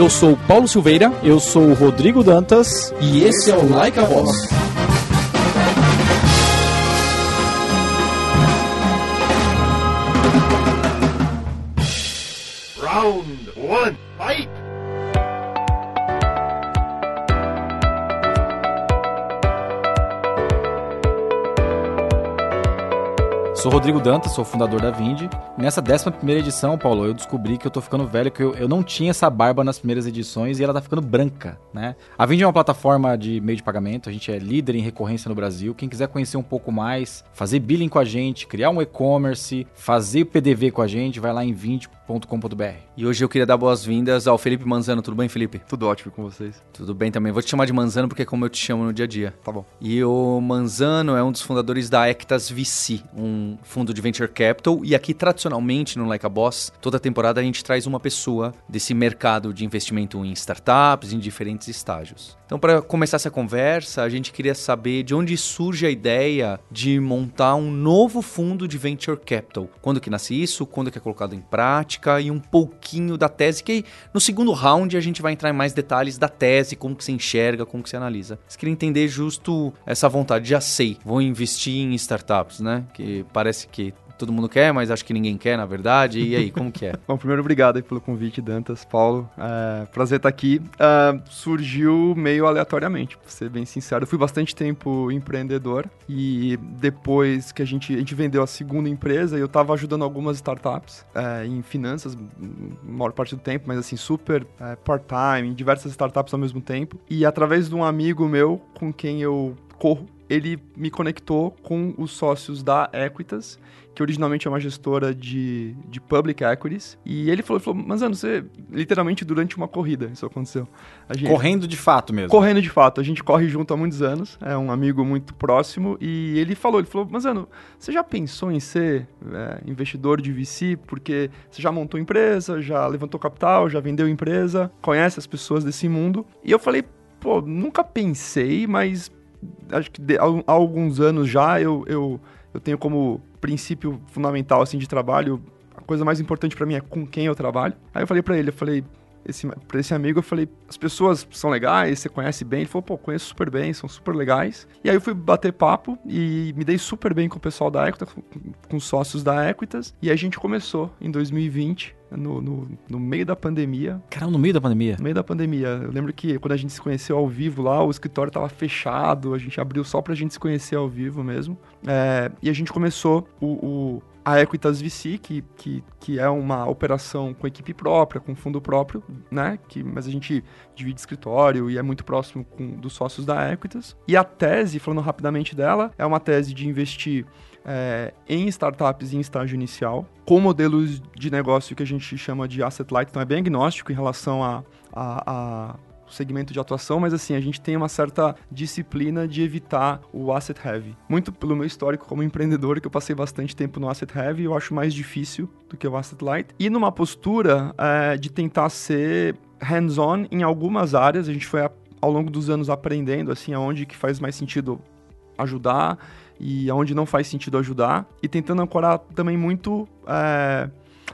Eu sou Paulo Silveira. Eu sou o Rodrigo Dantas. E esse é o Like a Voz. Sou Rodrigo Dantas, sou fundador da Vindi. Nessa 11 edição, Paulo, eu descobri que eu tô ficando velho, que eu, eu, não tinha essa barba nas primeiras edições e ela tá ficando branca, né? A Vindi é uma plataforma de meio de pagamento, a gente é líder em recorrência no Brasil. Quem quiser conhecer um pouco mais, fazer billing com a gente, criar um e-commerce, fazer PDV com a gente, vai lá em vindi.com.br. E hoje eu queria dar boas-vindas ao Felipe Manzano. Tudo bem, Felipe? Tudo ótimo com vocês. Tudo bem também. Vou te chamar de Manzano porque é como eu te chamo no dia a dia. Tá bom. E o Manzano é um dos fundadores da Ectas VC, um fundo de venture capital. E aqui, tradicionalmente, no Like a Boss, toda temporada a gente traz uma pessoa desse mercado de investimento em startups, em diferentes estágios. Então, para começar essa conversa, a gente queria saber de onde surge a ideia de montar um novo fundo de venture capital. Quando que nasce isso? Quando que é colocado em prática? E um pouquinho da tese, que no segundo round a gente vai entrar em mais detalhes da tese, como que você enxerga, como que você analisa. Você queria entender justo essa vontade, já sei, vou investir em startups, né? Que parece que todo mundo quer, mas acho que ninguém quer, na verdade. E aí, como que é? Bom, primeiro, obrigado pelo convite, Dantas, Paulo. É, prazer estar aqui. Uh, surgiu meio aleatoriamente, pra ser bem sincero. Eu fui bastante tempo empreendedor e depois que a gente, a gente vendeu a segunda empresa, eu estava ajudando algumas startups é, em finanças, maior parte do tempo, mas assim, super é, part-time, em diversas startups ao mesmo tempo. E através de um amigo meu com quem eu corro, ele me conectou com os sócios da Equitas que originalmente é uma gestora de, de public equities. E ele falou, falou, Manzano, você literalmente durante uma corrida isso aconteceu. Gente, correndo de fato mesmo. Correndo de fato. A gente corre junto há muitos anos, é um amigo muito próximo. E ele falou, ele falou, Manzano, você já pensou em ser é, investidor de VC? Porque você já montou empresa, já levantou capital, já vendeu empresa, conhece as pessoas desse mundo. E eu falei, pô, nunca pensei, mas acho que de, há, alguns anos já eu, eu, eu tenho como princípio fundamental assim de trabalho, a coisa mais importante para mim é com quem eu trabalho. Aí eu falei para ele, eu falei, esse, pra esse amigo, eu falei, as pessoas são legais, você conhece bem? Ele falou, pô, conheço super bem, são super legais. E aí eu fui bater papo e me dei super bem com o pessoal da Equitas, com os sócios da Equitas. E a gente começou em 2020 no, no, no, meio da pandemia. Caramba, no meio da pandemia? No meio da pandemia. Eu lembro que quando a gente se conheceu ao vivo lá, o escritório estava fechado, a gente abriu só pra gente se conhecer ao vivo mesmo. É, e a gente começou o, o a Equitas VC, que, que, que é uma operação com equipe própria, com fundo próprio, né? Que, mas a gente divide escritório e é muito próximo com, dos sócios da Equitas. E a tese, falando rapidamente dela, é uma tese de investir é, em startups em estágio inicial, com modelos de negócio que a gente chama de asset light, então é bem agnóstico em relação a, a, a segmento de atuação, mas assim, a gente tem uma certa disciplina de evitar o asset heavy. Muito pelo meu histórico como empreendedor, que eu passei bastante tempo no asset heavy, eu acho mais difícil do que o asset light. E numa postura é, de tentar ser hands-on em algumas áreas, a gente foi ao longo dos anos aprendendo assim aonde que faz mais sentido ajudar e aonde não faz sentido ajudar, e tentando ancorar também muito é,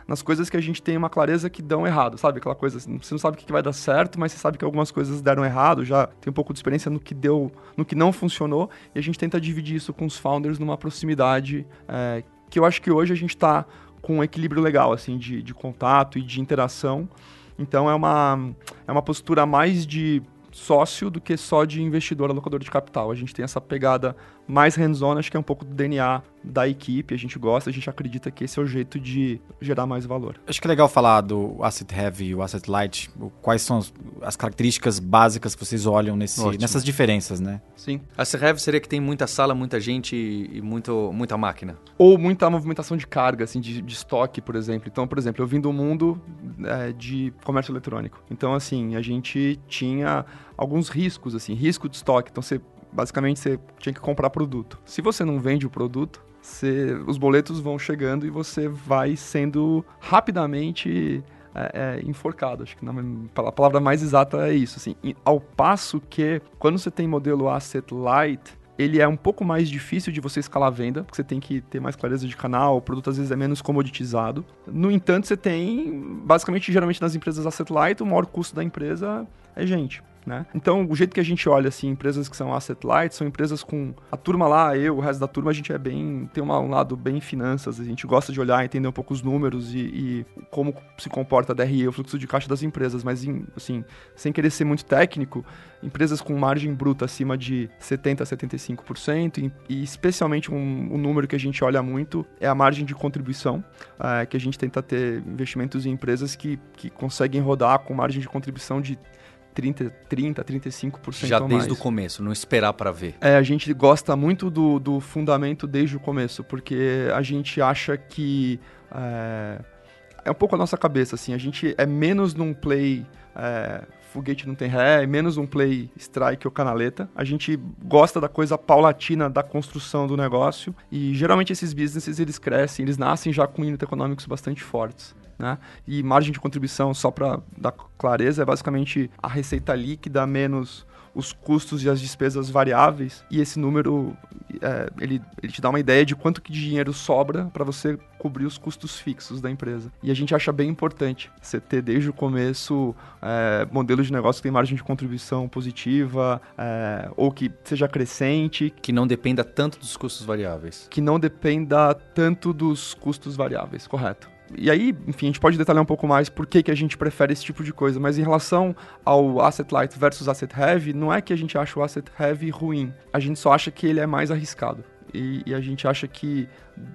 nas coisas que a gente tem uma clareza que dão errado, sabe? Aquela coisa, assim, você não sabe o que vai dar certo, mas você sabe que algumas coisas deram errado, já tem um pouco de experiência no que deu, no que não funcionou, e a gente tenta dividir isso com os founders numa proximidade é, que eu acho que hoje a gente está com um equilíbrio legal, assim, de, de contato e de interação. Então é uma, é uma postura mais de sócio do que só de investidor alocador de capital. A gente tem essa pegada mais hands-on, acho que é um pouco do DNA da equipe, a gente gosta, a gente acredita que esse é o jeito de gerar mais valor. Acho que é legal falar do asset heavy e o asset light, quais são as características básicas que vocês olham nesse, nessas diferenças, né? Sim. Asset heavy seria que tem muita sala, muita gente e muito, muita máquina. Ou muita movimentação de carga, assim, de, de estoque, por exemplo. Então, por exemplo, eu vim do mundo é, de comércio eletrônico. Então, assim, a gente tinha alguns riscos, assim, risco de estoque. Então, você basicamente você tinha que comprar produto. Se você não vende o produto, você, os boletos vão chegando e você vai sendo rapidamente é, é, enforcado. Acho que na, a palavra mais exata é isso. Assim. E, ao passo que, quando você tem modelo asset light, ele é um pouco mais difícil de você escalar a venda, porque você tem que ter mais clareza de canal, o produto às vezes é menos comoditizado. No entanto, você tem, basicamente, geralmente nas empresas asset light, o maior custo da empresa é gente. Né? Então, o jeito que a gente olha assim, empresas que são asset light, são empresas com a turma lá, eu, o resto da turma, a gente é bem tem uma, um lado bem finanças, a gente gosta de olhar, entender um pouco os números e, e como se comporta a DRE, o fluxo de caixa das empresas, mas assim, sem querer ser muito técnico, empresas com margem bruta acima de 70 a 75% e, e especialmente um, um, número que a gente olha muito é a margem de contribuição, é, que a gente tenta ter investimentos em empresas que, que conseguem rodar com margem de contribuição de 30, 30 35% Já desde o começo, não esperar para ver. É, a gente gosta muito do, do fundamento desde o começo, porque a gente acha que. É, é um pouco a nossa cabeça, assim. A gente é menos num play. É, foguete não tem ré, é menos um play strike ou canaleta. A gente gosta da coisa paulatina da construção do negócio e geralmente esses businesses eles crescem, eles nascem já com unit econômicos bastante fortes. Né? E margem de contribuição, só para dar clareza, é basicamente a receita líquida menos os custos e as despesas variáveis. E esse número, é, ele, ele te dá uma ideia de quanto que dinheiro sobra para você cobrir os custos fixos da empresa. E a gente acha bem importante você ter desde o começo é, modelos de negócio que tem margem de contribuição positiva é, ou que seja crescente. Que não dependa tanto dos custos variáveis. Que não dependa tanto dos custos variáveis, correto. E aí, enfim, a gente pode detalhar um pouco mais por que, que a gente prefere esse tipo de coisa, mas em relação ao asset light versus asset heavy, não é que a gente acha o asset heavy ruim, a gente só acha que ele é mais arriscado. E, e, a gente acha que,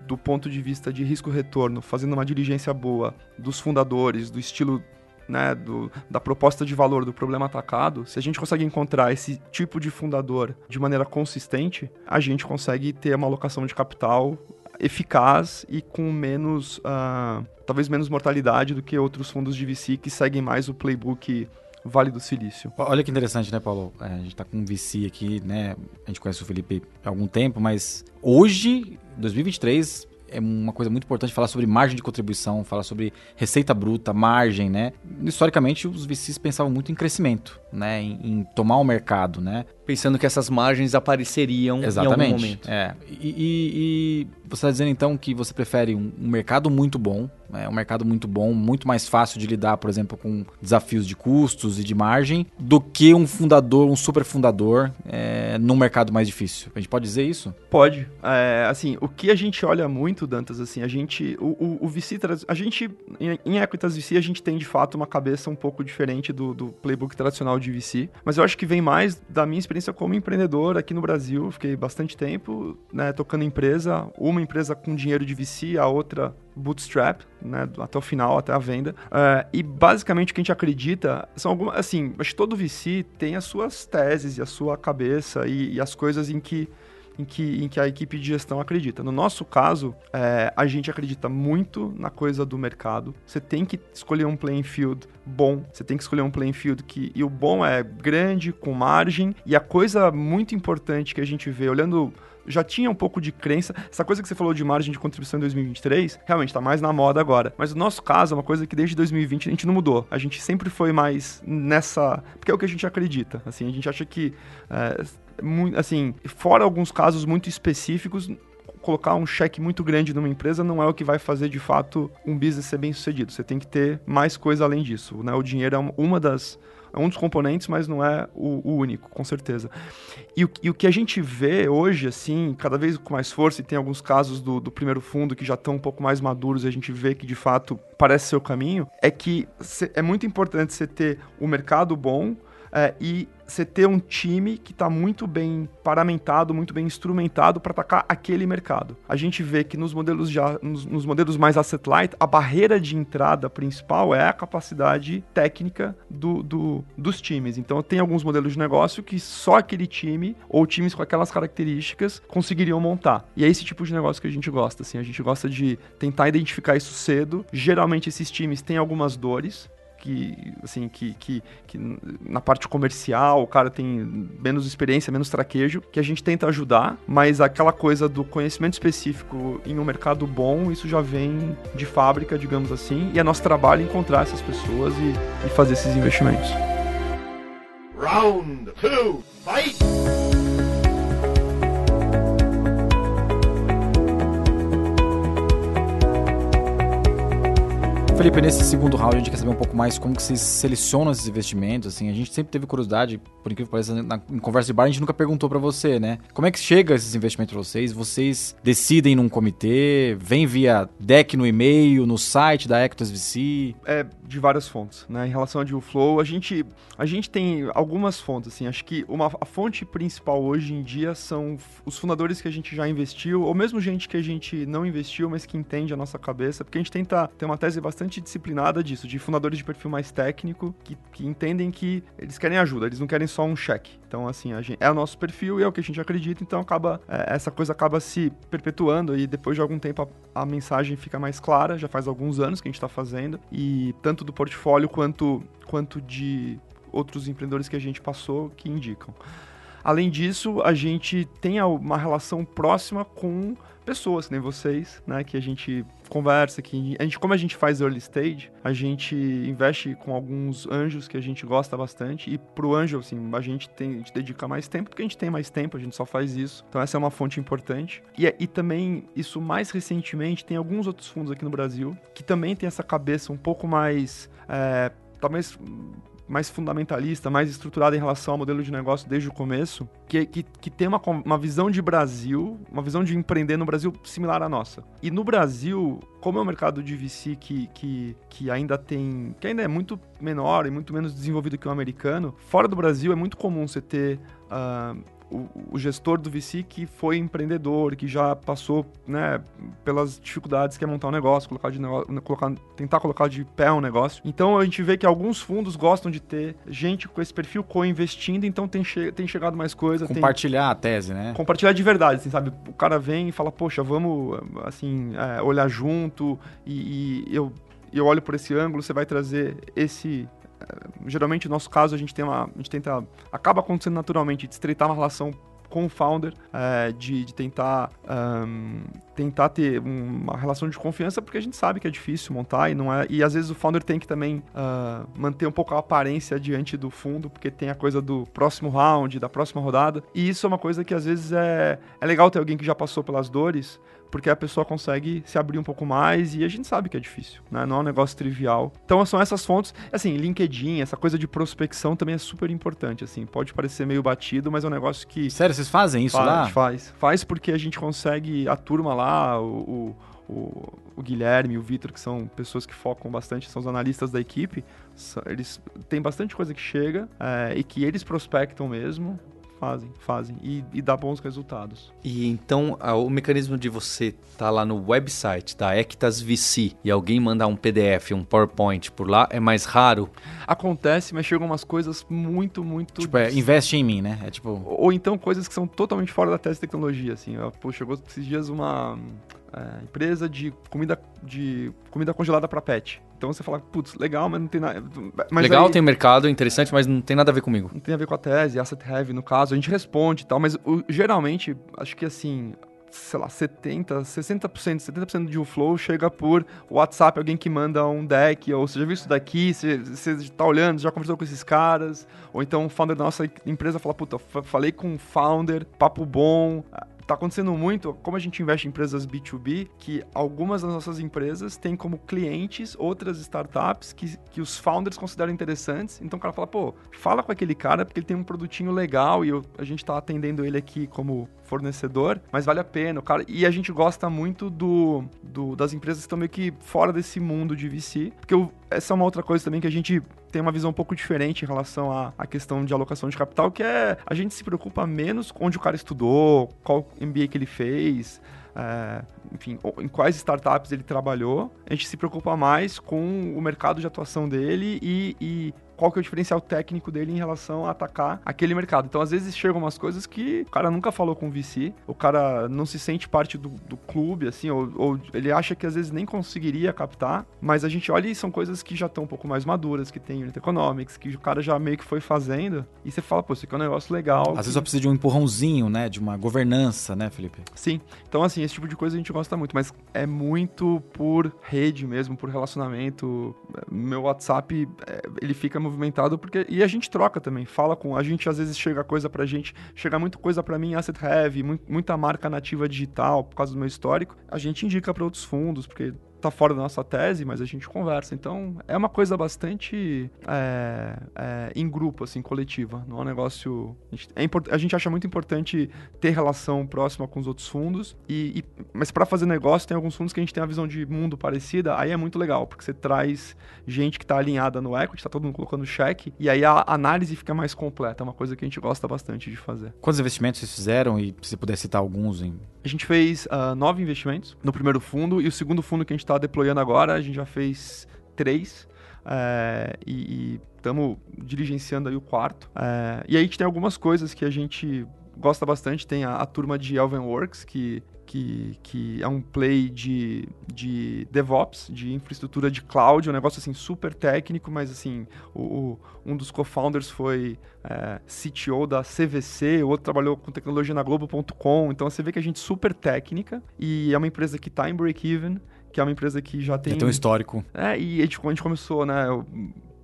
do ponto de vista de risco-retorno, fazendo uma diligência boa dos fundadores, do estilo, né, do, da proposta de valor do problema atacado, se a gente consegue encontrar esse tipo de fundador de maneira consistente, a gente consegue ter uma alocação de capital eficaz e com menos, uh, talvez menos mortalidade do que outros fundos de VC que seguem mais o playbook Vale do Silício. Olha que interessante, né, Paulo? É, a gente tá com um VC aqui, né? A gente conhece o Felipe há algum tempo, mas hoje, 2023, é uma coisa muito importante falar sobre margem de contribuição, falar sobre receita bruta, margem, né? Historicamente, os VCs pensavam muito em crescimento, né? Em, em tomar o mercado, né? Pensando que essas margens apareceriam Exatamente, em algum momento. É. E, e, e você está dizendo então que você prefere um, um mercado muito bom, é um mercado muito bom, muito mais fácil de lidar, por exemplo, com desafios de custos e de margem, do que um fundador, um super fundador, é, num mercado mais difícil. A gente pode dizer isso? Pode. É, assim, o que a gente olha muito, Dantas, assim, a gente, o, o, o VC, a gente, em, em Equitas VC, a gente tem de fato uma cabeça um pouco diferente do, do playbook tradicional de VC, mas eu acho que vem mais da minha experiência como empreendedor aqui no Brasil. Fiquei bastante tempo né, tocando empresa, uma empresa com dinheiro de VC, a outra bootstrap, né, até o final, até a venda. Uh, e basicamente o que a gente acredita são algumas, assim, acho que todo VC tem as suas teses e a sua cabeça e, e as coisas em que em que, em que a equipe de gestão acredita. No nosso caso, é, a gente acredita muito na coisa do mercado. Você tem que escolher um playing field bom, você tem que escolher um playing field que. E o bom é grande, com margem. E a coisa muito importante que a gente vê, olhando já tinha um pouco de crença. Essa coisa que você falou de margem de contribuição em 2023, realmente está mais na moda agora. Mas no nosso caso, é uma coisa que desde 2020 a gente não mudou. A gente sempre foi mais nessa. Porque é o que a gente acredita. Assim, a gente acha que. É, assim, fora alguns casos muito específicos, colocar um cheque muito grande numa empresa não é o que vai fazer de fato um business ser bem sucedido. Você tem que ter mais coisa além disso. Né? O dinheiro é uma das é um dos componentes, mas não é o, o único, com certeza. E o, e o, que a gente vê hoje, assim, cada vez com mais força, e tem alguns casos do, do primeiro fundo que já estão um pouco mais maduros, e a gente vê que de fato parece ser o caminho, é que é muito importante você ter o mercado bom é, e você ter um time que está muito bem paramentado, muito bem instrumentado para atacar aquele mercado. A gente vê que nos modelos, já, nos, nos, modelos mais asset light, a barreira de entrada principal é a capacidade técnica do, do, dos times. Então, tem alguns modelos de negócio que só aquele time ou times com aquelas características conseguiriam montar. E é esse tipo de negócio que a gente gosta. Assim, a gente gosta de tentar identificar isso cedo. Geralmente, esses times têm algumas dores que, assim, que, que, que, na parte comercial o cara tem menos experiência, menos traquejo, que a gente tenta ajudar, mas aquela coisa do conhecimento específico em um mercado bom, isso já vem de fábrica, digamos assim, e é nosso trabalho encontrar essas pessoas e, e fazer esses investimentos. Round two, fight! Felipe, nesse segundo round a gente quer saber um pouco mais como que vocês selecionam esses investimentos, assim, a gente sempre teve curiosidade, por incrível que pareça, na, em conversa de bar a gente nunca perguntou para você, né? Como é que chega esses investimentos pra vocês? Vocês decidem num comitê, vem via deck no e-mail, no site da Ectos VC? É de várias fontes, né? Em relação a deal flow, a gente, a gente tem algumas fontes, assim, acho que uma, a fonte principal hoje em dia são os fundadores que a gente já investiu, ou mesmo gente que a gente não investiu, mas que entende a nossa cabeça, porque a gente tenta ter uma tese bastante disciplinada disso, de fundadores de perfil mais técnico, que, que entendem que eles querem ajuda, eles não querem só um cheque. Então, assim, a gente, é o nosso perfil e é o que a gente acredita, então acaba, é, essa coisa acaba se perpetuando e depois de algum tempo a, a mensagem fica mais clara, já faz alguns anos que a gente está fazendo, e tanto do portfólio quanto, quanto de outros empreendedores que a gente passou que indicam. Além disso, a gente tem uma relação próxima com pessoas, nem vocês, né? Que a gente conversa, que a gente, como a gente faz early stage, a gente investe com alguns anjos que a gente gosta bastante. E pro anjo, assim, a gente tem, a gente dedica mais tempo, porque a gente tem mais tempo, a gente só faz isso. Então essa é uma fonte importante. E, e também, isso mais recentemente, tem alguns outros fundos aqui no Brasil que também tem essa cabeça um pouco mais. É, talvez mais fundamentalista, mais estruturada em relação ao modelo de negócio desde o começo, que, que, que tem uma, uma visão de Brasil, uma visão de empreender no Brasil similar à nossa. E no Brasil, como é um mercado de VC que, que, que ainda tem. que ainda é muito menor e muito menos desenvolvido que o americano, fora do Brasil é muito comum você ter. Uh, o, o, gestor do VC que foi empreendedor, que já passou né, pelas dificuldades que é montar um negócio, colocar de negócio, colocar, tentar colocar de pé um negócio. Então a gente vê que alguns fundos gostam de ter gente com esse perfil co-investindo, então tem, che tem chegado mais coisa. Compartilhar tem... a tese, né? Compartilhar de verdade, assim, sabe? O cara vem e fala, poxa, vamos assim, é, olhar junto e, e eu eu olho por esse ângulo, você vai trazer esse geralmente no nosso caso a gente tem uma, a gente tenta, acaba acontecendo naturalmente, de estreitar uma relação com o founder, é, de, de, tentar, um, tentar ter uma relação de confiança, porque a gente sabe que é difícil montar e não é. E às vezes o founder tem que também uh, manter um pouco a aparência diante do fundo, porque tem a coisa do próximo round, da próxima rodada. E isso é uma coisa que às vezes é, é legal ter alguém que já passou pelas dores, porque a pessoa consegue se abrir um pouco mais e a gente sabe que é difícil, né? Não é um negócio trivial. Então são essas fontes, assim, LinkedIn, essa coisa de prospecção também é super importante, assim. Pode parecer meio batido, mas é um negócio que... Sério, vocês fazem isso faz, lá? Faz, faz porque a gente consegue, a turma lá, o, o, o Guilherme e o Vitor, que são pessoas que focam bastante, são os analistas da equipe, eles têm bastante coisa que chega é, e que eles prospectam mesmo, Fazem, fazem. E, e dá bons resultados. E então, a, o mecanismo de você estar tá lá no website da Ectas VC e alguém mandar um PDF, um PowerPoint por lá, é mais raro? Acontece, mas chegam umas coisas muito, muito... Tipo, é, investe em mim, né? É tipo... Ou, ou então coisas que são totalmente fora da tese de tecnologia, assim. Pô, chegou esses dias uma é, empresa de comida, de comida congelada para pet. Então você fala, putz, legal, mas não tem nada. legal, aí, tem mercado, interessante, mas não tem nada a ver comigo. Não tem a ver com a tese, asset heavy no caso. A gente responde e tal, mas o, geralmente, acho que assim, sei lá, 70, 60%, 70% de um flow chega por WhatsApp, alguém que manda um deck, ou você já viu isso daqui, você, você tá olhando, já conversou com esses caras, ou então o founder da nossa empresa fala, puta, falei com o founder, papo bom, tá acontecendo muito, como a gente investe em empresas B2B, que algumas das nossas empresas têm como clientes outras startups que, que os founders consideram interessantes. Então o cara fala, pô, fala com aquele cara porque ele tem um produtinho legal e eu, a gente tá atendendo ele aqui como fornecedor, mas vale a pena, cara. E a gente gosta muito do, do das empresas que estão meio que fora desse mundo de VC, porque essa é uma outra coisa também que a gente tem uma visão um pouco diferente em relação à, à questão de alocação de capital, que é a gente se preocupa menos onde o cara estudou, qual MBA que ele fez, é, enfim, em quais startups ele trabalhou. A gente se preocupa mais com o mercado de atuação dele e, e qual que é o diferencial técnico dele em relação a atacar aquele mercado. Então, às vezes, chegam umas coisas que o cara nunca falou com o VC, o cara não se sente parte do, do clube, assim, ou, ou, ele acha que às vezes nem conseguiria captar, mas a gente olha e são coisas que já estão um pouco mais maduras, que tem unit economics, que o cara já meio que foi fazendo, e você fala, pô, isso aqui é um negócio legal. Às que... vezes só precisa de um empurrãozinho, né, de uma governança, né, Felipe? Sim. Então, assim, esse tipo de coisa a gente gosta muito, mas é muito por rede mesmo, por relacionamento. Meu WhatsApp, é, ele fica movimentado porque e a gente troca também, fala com a gente às vezes chega coisa pra gente, chega muito coisa para mim asset heavy, muita marca nativa digital por causa do meu histórico, a gente indica para outros fundos porque tá fora da nossa tese, mas a gente conversa. Então, é uma coisa bastante é, é, em grupo, assim, coletiva. Não é um negócio. A gente, é import, a gente acha muito importante ter relação próxima com os outros fundos. E, e mas para fazer negócio, tem alguns fundos que a gente tem uma visão de mundo parecida. Aí é muito legal, porque você traz gente que tá alinhada no equity, tá todo mundo colocando cheque. E aí a análise fica mais completa. É uma coisa que a gente gosta bastante de fazer. Quantos investimentos vocês fizeram? E se puder citar alguns em a gente fez uh, nove investimentos no primeiro fundo e o segundo fundo que a gente está deployando agora, a gente já fez três. É, e estamos diligenciando aí o quarto. É, e aí a gente tem algumas coisas que a gente gosta bastante. Tem a, a turma de Elvenworks, que que, que é um play de, de DevOps, de infraestrutura de cloud, um negócio assim super técnico, mas assim, o, o um dos co-founders foi é, CTO da CVC, o outro trabalhou com tecnologia na Globo.com, então você vê que a gente é super técnica e é uma empresa que está em break-even, que é uma empresa que já tem... Já tem um histórico. É, e a gente, a gente começou, né, o,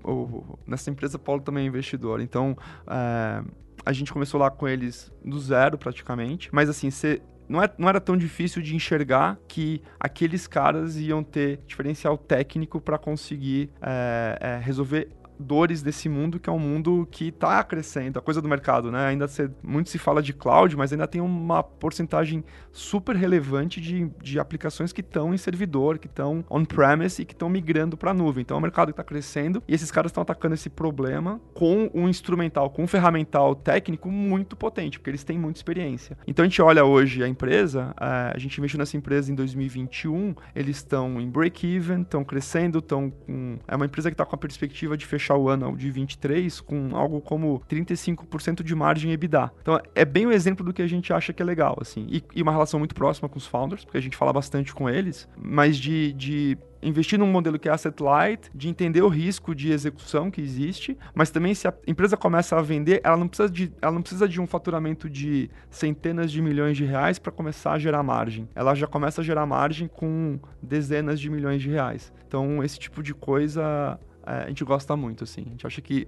o, nessa empresa, Paulo também é investidor, então... É, a gente começou lá com eles do zero praticamente, mas assim, você não, é, não era tão difícil de enxergar que aqueles caras iam ter diferencial técnico para conseguir é, é, resolver dores desse mundo, que é um mundo que está crescendo, a coisa do mercado, né? Ainda se, muito se fala de cloud, mas ainda tem uma porcentagem super relevante de, de aplicações que estão em servidor, que estão on-premise e que estão migrando para a nuvem. Então é um mercado que está crescendo e esses caras estão atacando esse problema com um instrumental, com um ferramental técnico muito potente, porque eles têm muita experiência. Então a gente olha hoje a empresa, é, a gente investiu nessa empresa em 2021, eles estão em break-even, estão crescendo, estão com... É uma empresa que está com a perspectiva de fechar fechar o ano de 23 com algo como 35% de margem EBITDA. Então é bem o exemplo do que a gente acha que é legal, assim. E, e uma relação muito próxima com os founders, porque a gente fala bastante com eles, mas de, de investir num modelo que é asset light, de entender o risco de execução que existe, mas também se a empresa começa a vender, ela não precisa de, ela não precisa de um faturamento de centenas de milhões de reais para começar a gerar margem. Ela já começa a gerar margem com dezenas de milhões de reais. Então, esse tipo de coisa a gente gosta muito, assim. A gente acha que,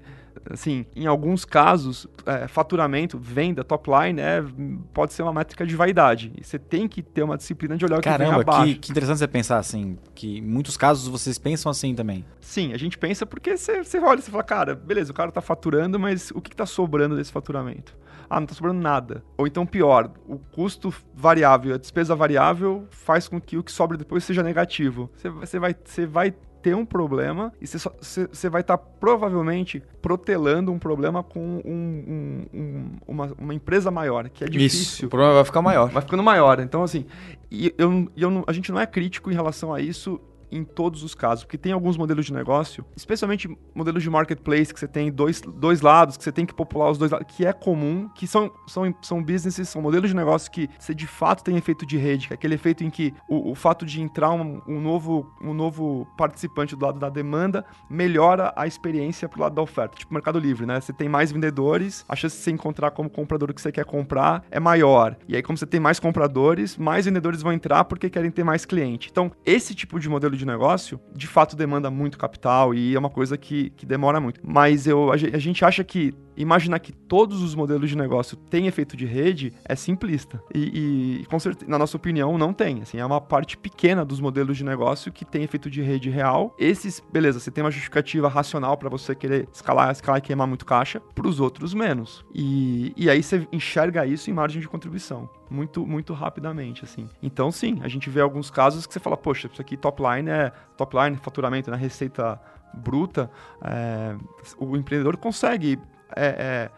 assim, em alguns casos, é, faturamento, venda, top line, é, pode ser uma métrica de vaidade. E você tem que ter uma disciplina de olhar Caramba, o que vem abaixo. Que, que interessante você pensar assim, que em muitos casos vocês pensam assim também. Sim, a gente pensa porque você, você olha e fala, cara, beleza, o cara tá faturando, mas o que, que tá sobrando desse faturamento? Ah, não tá sobrando nada. Ou então pior, o custo variável, a despesa variável faz com que o que sobra depois seja negativo. Você, você, vai, você vai ter um problema e você vai estar tá provavelmente protelando um problema com um, um, um, uma, uma, empresa maior, que é difícil. Isso, o problema vai ficar maior. Vai ficando maior. Então, assim, e eu, eu, a gente não é crítico em relação a isso em todos os casos, porque tem alguns modelos de negócio, especialmente modelos de marketplace, que você tem dois, dois lados, que você tem que popular os dois lados, que é comum, que são, são, são businesses, são modelos de negócio que você de fato tem efeito de rede, que é aquele efeito em que o, o fato de entrar um, um, novo, um novo participante do lado da demanda melhora a experiência pro lado da oferta. Tipo Mercado Livre, né? Você tem mais vendedores, a chance de você encontrar como comprador o que você quer comprar é maior. E aí, como você tem mais compradores, mais vendedores vão entrar porque querem ter mais cliente. Então, esse tipo de modelo de negócio, de fato demanda muito capital e é uma coisa que, que demora muito. Mas eu, a gente acha que imaginar que todos os modelos de negócio têm efeito de rede é simplista. E, e com certeza, na nossa opinião, não tem. Assim, é uma parte pequena dos modelos de negócio que tem efeito de rede real. Esses, beleza, você tem uma justificativa racional para você querer escalar, escalar e queimar muito caixa, para os outros menos. E, e aí você enxerga isso em margem de contribuição muito, muito rapidamente, assim. Então, sim, a gente vê alguns casos que você fala, poxa, isso aqui top line é top line, faturamento, né, receita bruta, é, o empreendedor consegue é, é,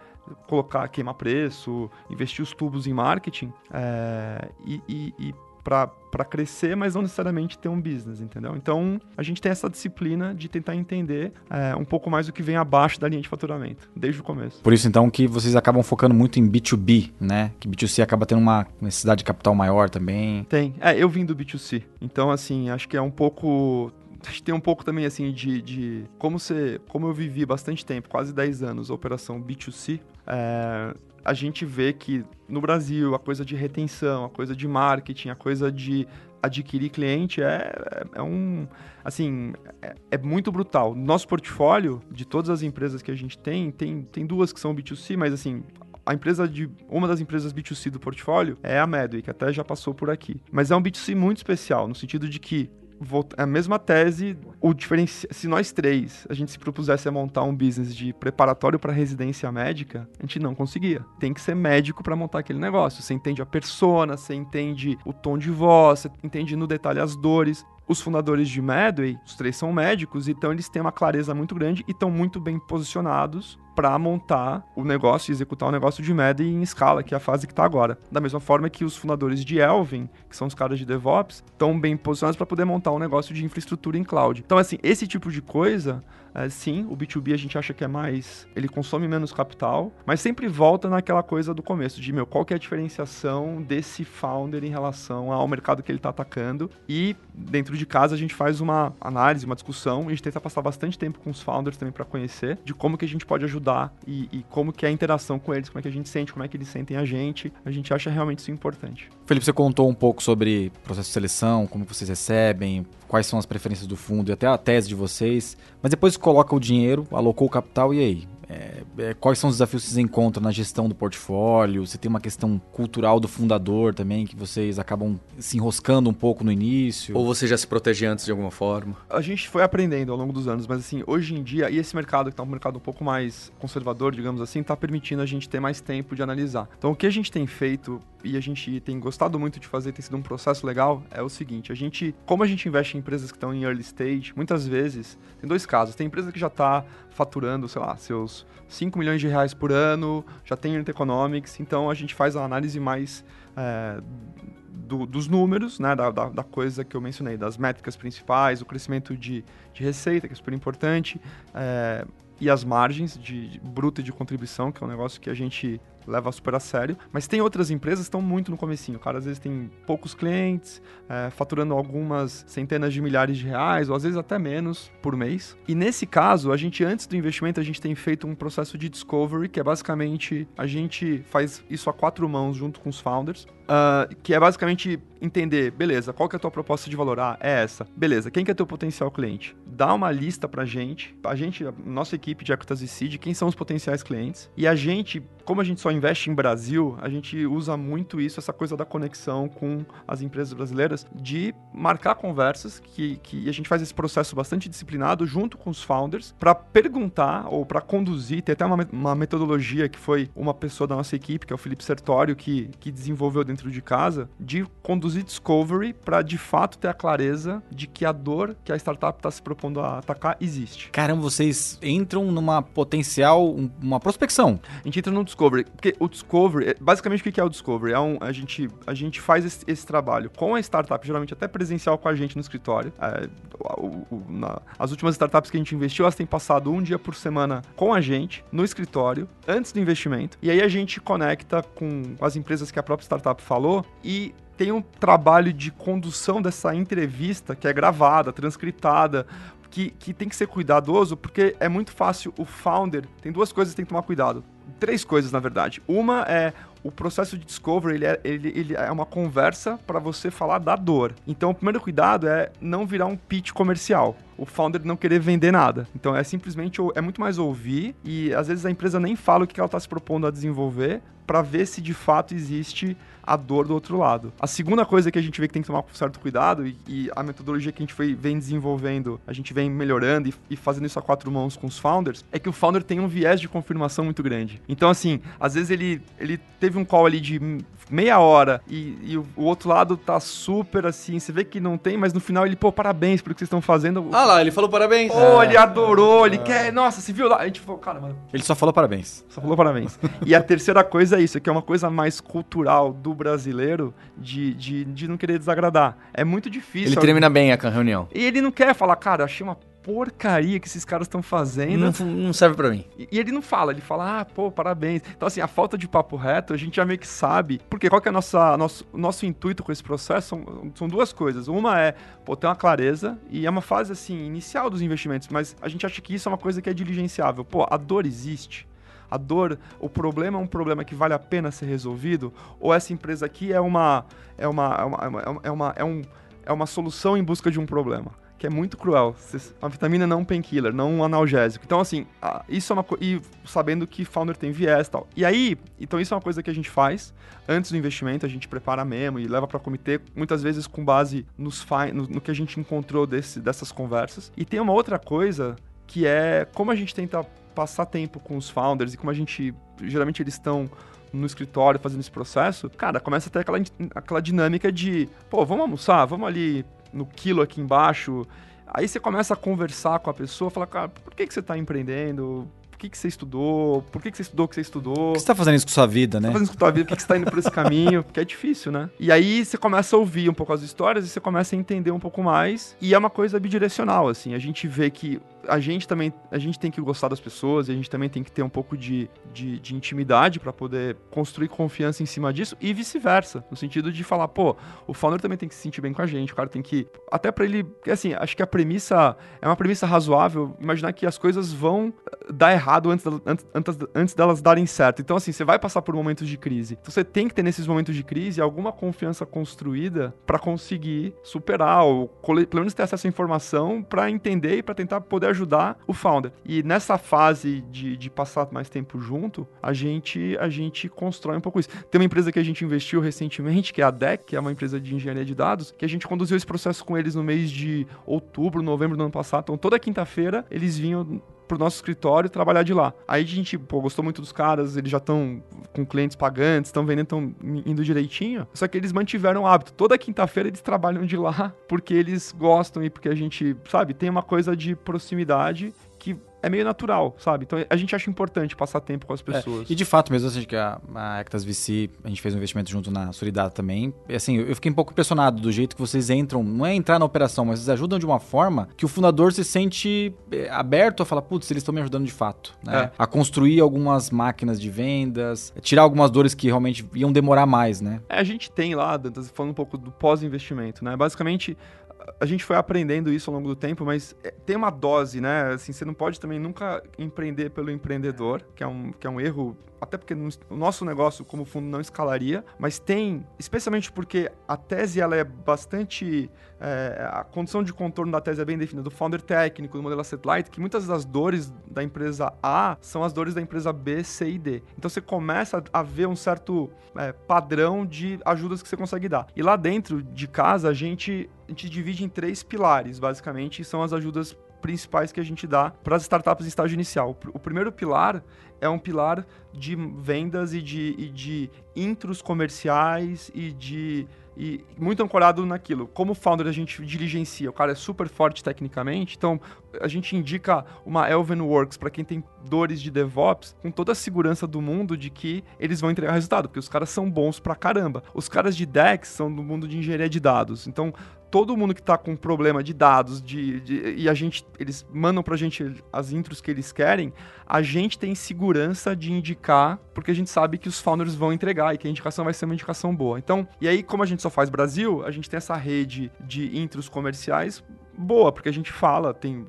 colocar, queimar preço, investir os tubos em marketing é, e, e, e para crescer, mas não necessariamente ter um business, entendeu? Então, a gente tem essa disciplina de tentar entender é, um pouco mais o que vem abaixo da linha de faturamento, desde o começo. Por isso, então, que vocês acabam focando muito em B2B, né? Que B2C acaba tendo uma necessidade de capital maior também. Tem. É, eu vim do B2C. Então, assim, acho que é um pouco tem um pouco também assim de, de como você, como eu vivi bastante tempo, quase 10 anos, a operação B2C, é, a gente vê que no Brasil a coisa de retenção, a coisa de marketing, a coisa de adquirir cliente é, é, é um assim é, é, muito brutal. Nosso portfólio de todas as empresas que a gente tem, tem tem duas que são B2C, mas assim a empresa de uma das empresas B2C do portfólio é a Medway, que até já passou por aqui. Mas é um B2C muito especial no sentido de que a mesma tese, o diferenci... se nós três, a gente se propusesse a montar um business de preparatório para residência médica, a gente não conseguia. Tem que ser médico para montar aquele negócio. Você entende a persona, você entende o tom de voz, você entende no detalhe as dores. Os fundadores de Medway, os três são médicos, então eles têm uma clareza muito grande e estão muito bem posicionados para montar o negócio e executar o negócio de Medway em escala, que é a fase que está agora. Da mesma forma que os fundadores de Elvin, que são os caras de DevOps, estão bem posicionados para poder montar um negócio de infraestrutura em cloud. Então, assim, esse tipo de coisa, é, sim, o B2B a gente acha que é mais. Ele consome menos capital, mas sempre volta naquela coisa do começo, de meu, qual que é a diferenciação desse founder em relação ao mercado que ele está atacando. E dentro de casa a gente faz uma análise, uma discussão, e a gente tenta passar bastante tempo com os founders também para conhecer de como que a gente pode ajudar e, e como que é a interação com eles, como é que a gente sente, como é que eles sentem a gente. A gente acha realmente isso importante. Felipe, você contou um pouco sobre processo de seleção, como vocês recebem, quais são as preferências do fundo e até a tese de vocês. Mas depois coloca o dinheiro, alocou o capital e aí? É, é, quais são os desafios que vocês encontram na gestão do portfólio? Você tem uma questão cultural do fundador também, que vocês acabam se enroscando um pouco no início? Ou você já se protege antes de alguma forma? A gente foi aprendendo ao longo dos anos, mas assim, hoje em dia, e esse mercado que tá um mercado um pouco mais conservador, digamos assim, tá permitindo a gente ter mais tempo de analisar. Então, o que a gente tem feito e a gente tem gostado muito de fazer, tem sido um processo legal, é o seguinte, a gente, como a gente investe em empresas que estão em early stage, muitas vezes, tem dois casos, tem empresa que já tá faturando, sei lá, seus 5 milhões de reais por ano, já tem unit economics, então a gente faz a análise mais é, do- dos números, né, da, da, da coisa que eu mencionei, das métricas principais, o crescimento de, de receita, que é super importante, é, e as margens de, de bruta de contribuição, que é um negócio que a gente leva super a sério. Mas tem outras empresas que estão muito no comecinho. O cara às vezes tem poucos clientes, é, faturando algumas centenas de milhares de reais, ou às vezes até menos por mês. E nesse caso, a gente, antes do investimento, a gente tem feito um processo de discovery, que é basicamente a gente faz isso a quatro mãos junto com os founders. Ah, que é basicamente entender, beleza, qual que é a tua proposta de valor? Ah, é essa. Beleza, quem que é teu potencial cliente? Dá uma lista pra gente, a gente, a nossa equipe de Equitas e Seed, quem são os potenciais clientes. E a gente, como a gente só investe em Brasil, a gente usa muito isso, essa coisa da conexão com as empresas brasileiras, de marcar conversas, que, que a gente faz esse processo bastante disciplinado junto com os founders, para perguntar ou para conduzir, tem até uma, uma metodologia que foi uma pessoa da nossa equipe, que é o Felipe Sertório, que, que desenvolveu dentro de casa, de conduzir discovery para de fato ter a clareza de que a dor que a startup está se propondo a atacar existe. Caramba, vocês entram numa potencial, um- uma prospecção. A gente entra no Discovery, porque o Discovery, é- basicamente o que é o Discovery? É um, a, gente, a gente faz esse, esse trabalho com a startup, geralmente até presencial com a gente no escritório. É, o- o- na- as últimas startups que a gente investiu, elas têm passado um dia por semana com a gente, no escritório, antes do investimento. E aí a gente conecta com as empresas que a própria startup falou e tem um trabalho de condução dessa entrevista que é gravada, transcritada, que, que tem que ser cuidadoso, porque é muito fácil o founder. Tem duas coisas que tem que tomar cuidado. Três coisas, na verdade. Uma é o processo de discovery, ele é, ele, ele é uma conversa para você falar da dor. Então, o primeiro cuidado é não virar um pitch comercial. O founder não querer vender nada. Então, é simplesmente, é muito mais ouvir e às vezes a empresa nem fala o que ela está se propondo a desenvolver para ver se de fato existe a dor do outro lado. A segunda coisa que a gente vê que tem que tomar certo cuidado e, e a metodologia que a gente foi, vem desenvolvendo, a gente vem melhorando e, e fazendo isso a quatro mãos com os founders, é que o founder tem um viés de confirmação muito grande. Então, assim, às vezes ele, ele teve um call ali de meia hora e, e o, o outro lado tá super assim, você vê que não tem, mas no final ele, pô, parabéns pelo que vocês estão fazendo. Ah lá, ele falou parabéns. Pô, ele adorou, ele quer. Nossa, você viu lá? A gente falou, cara, mano, Ele só falou parabéns. só falou parabéns. e a terceira coisa é isso, que é uma coisa mais cultural do brasileiro de, de, de não querer desagradar. É muito difícil. Ele termina bem a reunião. E ele não quer falar, cara, achei uma porcaria que esses caras estão fazendo. Não, não serve pra mim. E e ele não fala, ele fala, ah, pô, parabéns. Então, assim, a falta de papo reto, a gente já meio que sabe. Porque qual que é a nossa, nosso, nosso intuito com esse processo? São, são duas coisas. Uma é, pô, ter uma clareza, e é uma fase, assim, inicial dos investimentos, mas a gente acha que isso é uma coisa que é diligenciável. Pô, a dor existe. A dor, o problema é um problema que vale a pena ser resolvido? Ou essa empresa aqui é uma. É uma. É uma, é uma, é uma, é um, é uma solução em busca de um problema? que é muito cruel. Uma vitamina não um painkiller, não um analgésico. Então, assim, a- isso é uma coisa. E sabendo que founder tem viés e tal. E aí, então isso é uma coisa que a gente faz antes do investimento, a gente prepara mesmo e leva para comitê, muitas vezes com base nos no, no que a gente encontrou desse, dessas conversas. E tem uma outra coisa que é como a gente tenta passar tempo com os founders e como a gente. Geralmente eles estão no escritório fazendo esse processo, cara, começa a ter aquela, aquela dinâmica de, pô, vamos almoçar, vamos ali no quilo aqui embaixo. Aí você começa a conversar com a pessoa, fala, cara, por que, que você está empreendendo? Por que, que você estudou? Por que, que você estudou o que você estudou? Por que você tá fazendo isso com sua vida, né? tá fazendo isso com a tua vida? Por que, que você tá indo por esse caminho? Porque é difícil, né? E aí você começa a ouvir um pouco as histórias e você começa a entender um pouco mais. E é uma coisa bidirecional, assim. A gente vê que a gente também a gente tem que gostar das pessoas e a gente também tem que ter um pouco de, de, de intimidade para poder construir confiança em cima disso e vice-versa. No sentido de falar, pô, o founder também tem que se sentir bem com a gente. O cara tem que. Até para ele. Assim, acho que a premissa é uma premissa razoável imaginar que as coisas vão dar errado antes, antes, antes, antes delas darem certo. Então, assim, você vai passar por momentos de crise. Então, você tem que ter nesses momentos de crise alguma confiança construída para conseguir superar, ou pelo menos ter acesso à informação para entender e para tentar poder ajudar o founder. E nessa fase de, de passar mais tempo junto, a gente, a gente constrói um pouco isso. Tem uma empresa que a gente investiu recentemente, que é a DEC, que é uma empresa de engenharia de dados, que a gente conduziu esse processo com eles no mês de outubro, novembro do ano passado. Então, toda quinta-feira, eles vinham pro nosso escritório trabalhar de lá. Aí a gente, pô, gostou muito dos caras, eles já estão com clientes pagantes, estão vendendo, estão indo direitinho. Só que eles mantiveram o hábito. Toda quinta-feira eles trabalham de lá porque eles gostam e porque a gente, sabe, tem uma coisa de proximidade é meio natural, sabe? Então a gente acha importante passar tempo com as pessoas. E de fato, mesmo assim, que a, a Actas VC, a gente fez um investimento junto na Solidata também. E, assim, eu fiquei um pouco impressionado do jeito que vocês entram, não é entrar na operação, mas vocês ajudam de uma forma que o fundador se sente eh, aberto a falar, putz, eles estão me ajudando de fato, né? É. A construir algumas máquinas de vendas, tirar algumas dores que realmente iam demorar mais, né? É, a gente tem lá, Dantas, falando um pouco do pós-investimento, né? Basicamente, a gente foi aprendendo isso ao longo do tempo, mas é, tem uma dose, né? Assim, você não pode também nunca empreender pelo empreendedor, que é um, que é um erro, até porque o nosso negócio como fundo não escalaria, mas tem, especialmente porque a tese ela é bastante, é, a condição de contorno da tese é bem definida, do founder técnico, do modelo asset light, que muitas das dores da empresa A são as dores da empresa B, C e D. Então você começa a ver um certo é, padrão de ajudas que você consegue dar. E lá dentro de casa, a gente, a gente divide em três pilares, basicamente, são as ajudas principais que a gente dá para as startups em estágio inicial. O primeiro pilar é um pilar de vendas e de, e de intros comerciais e de e muito ancorado naquilo. Como founder a gente diligencia, o cara é super forte tecnicamente, então a gente indica uma Elven Works para quem tem dores de DevOps com toda a segurança do mundo de que eles vão entregar resultado, porque os caras são bons pra caramba. Os caras de DEX são do mundo de engenharia de dados. Então, todo mundo que tá com problema de dados de, de- e a gente eles mandam pra gente as intros que eles querem, a gente tem segurança de indicar, porque a gente sabe que os founders vão entregar e que a indicação vai ser uma indicação boa. Então, e aí como a gente só faz Brasil, a gente tem essa rede de intros comerciais boa, porque a gente fala, tem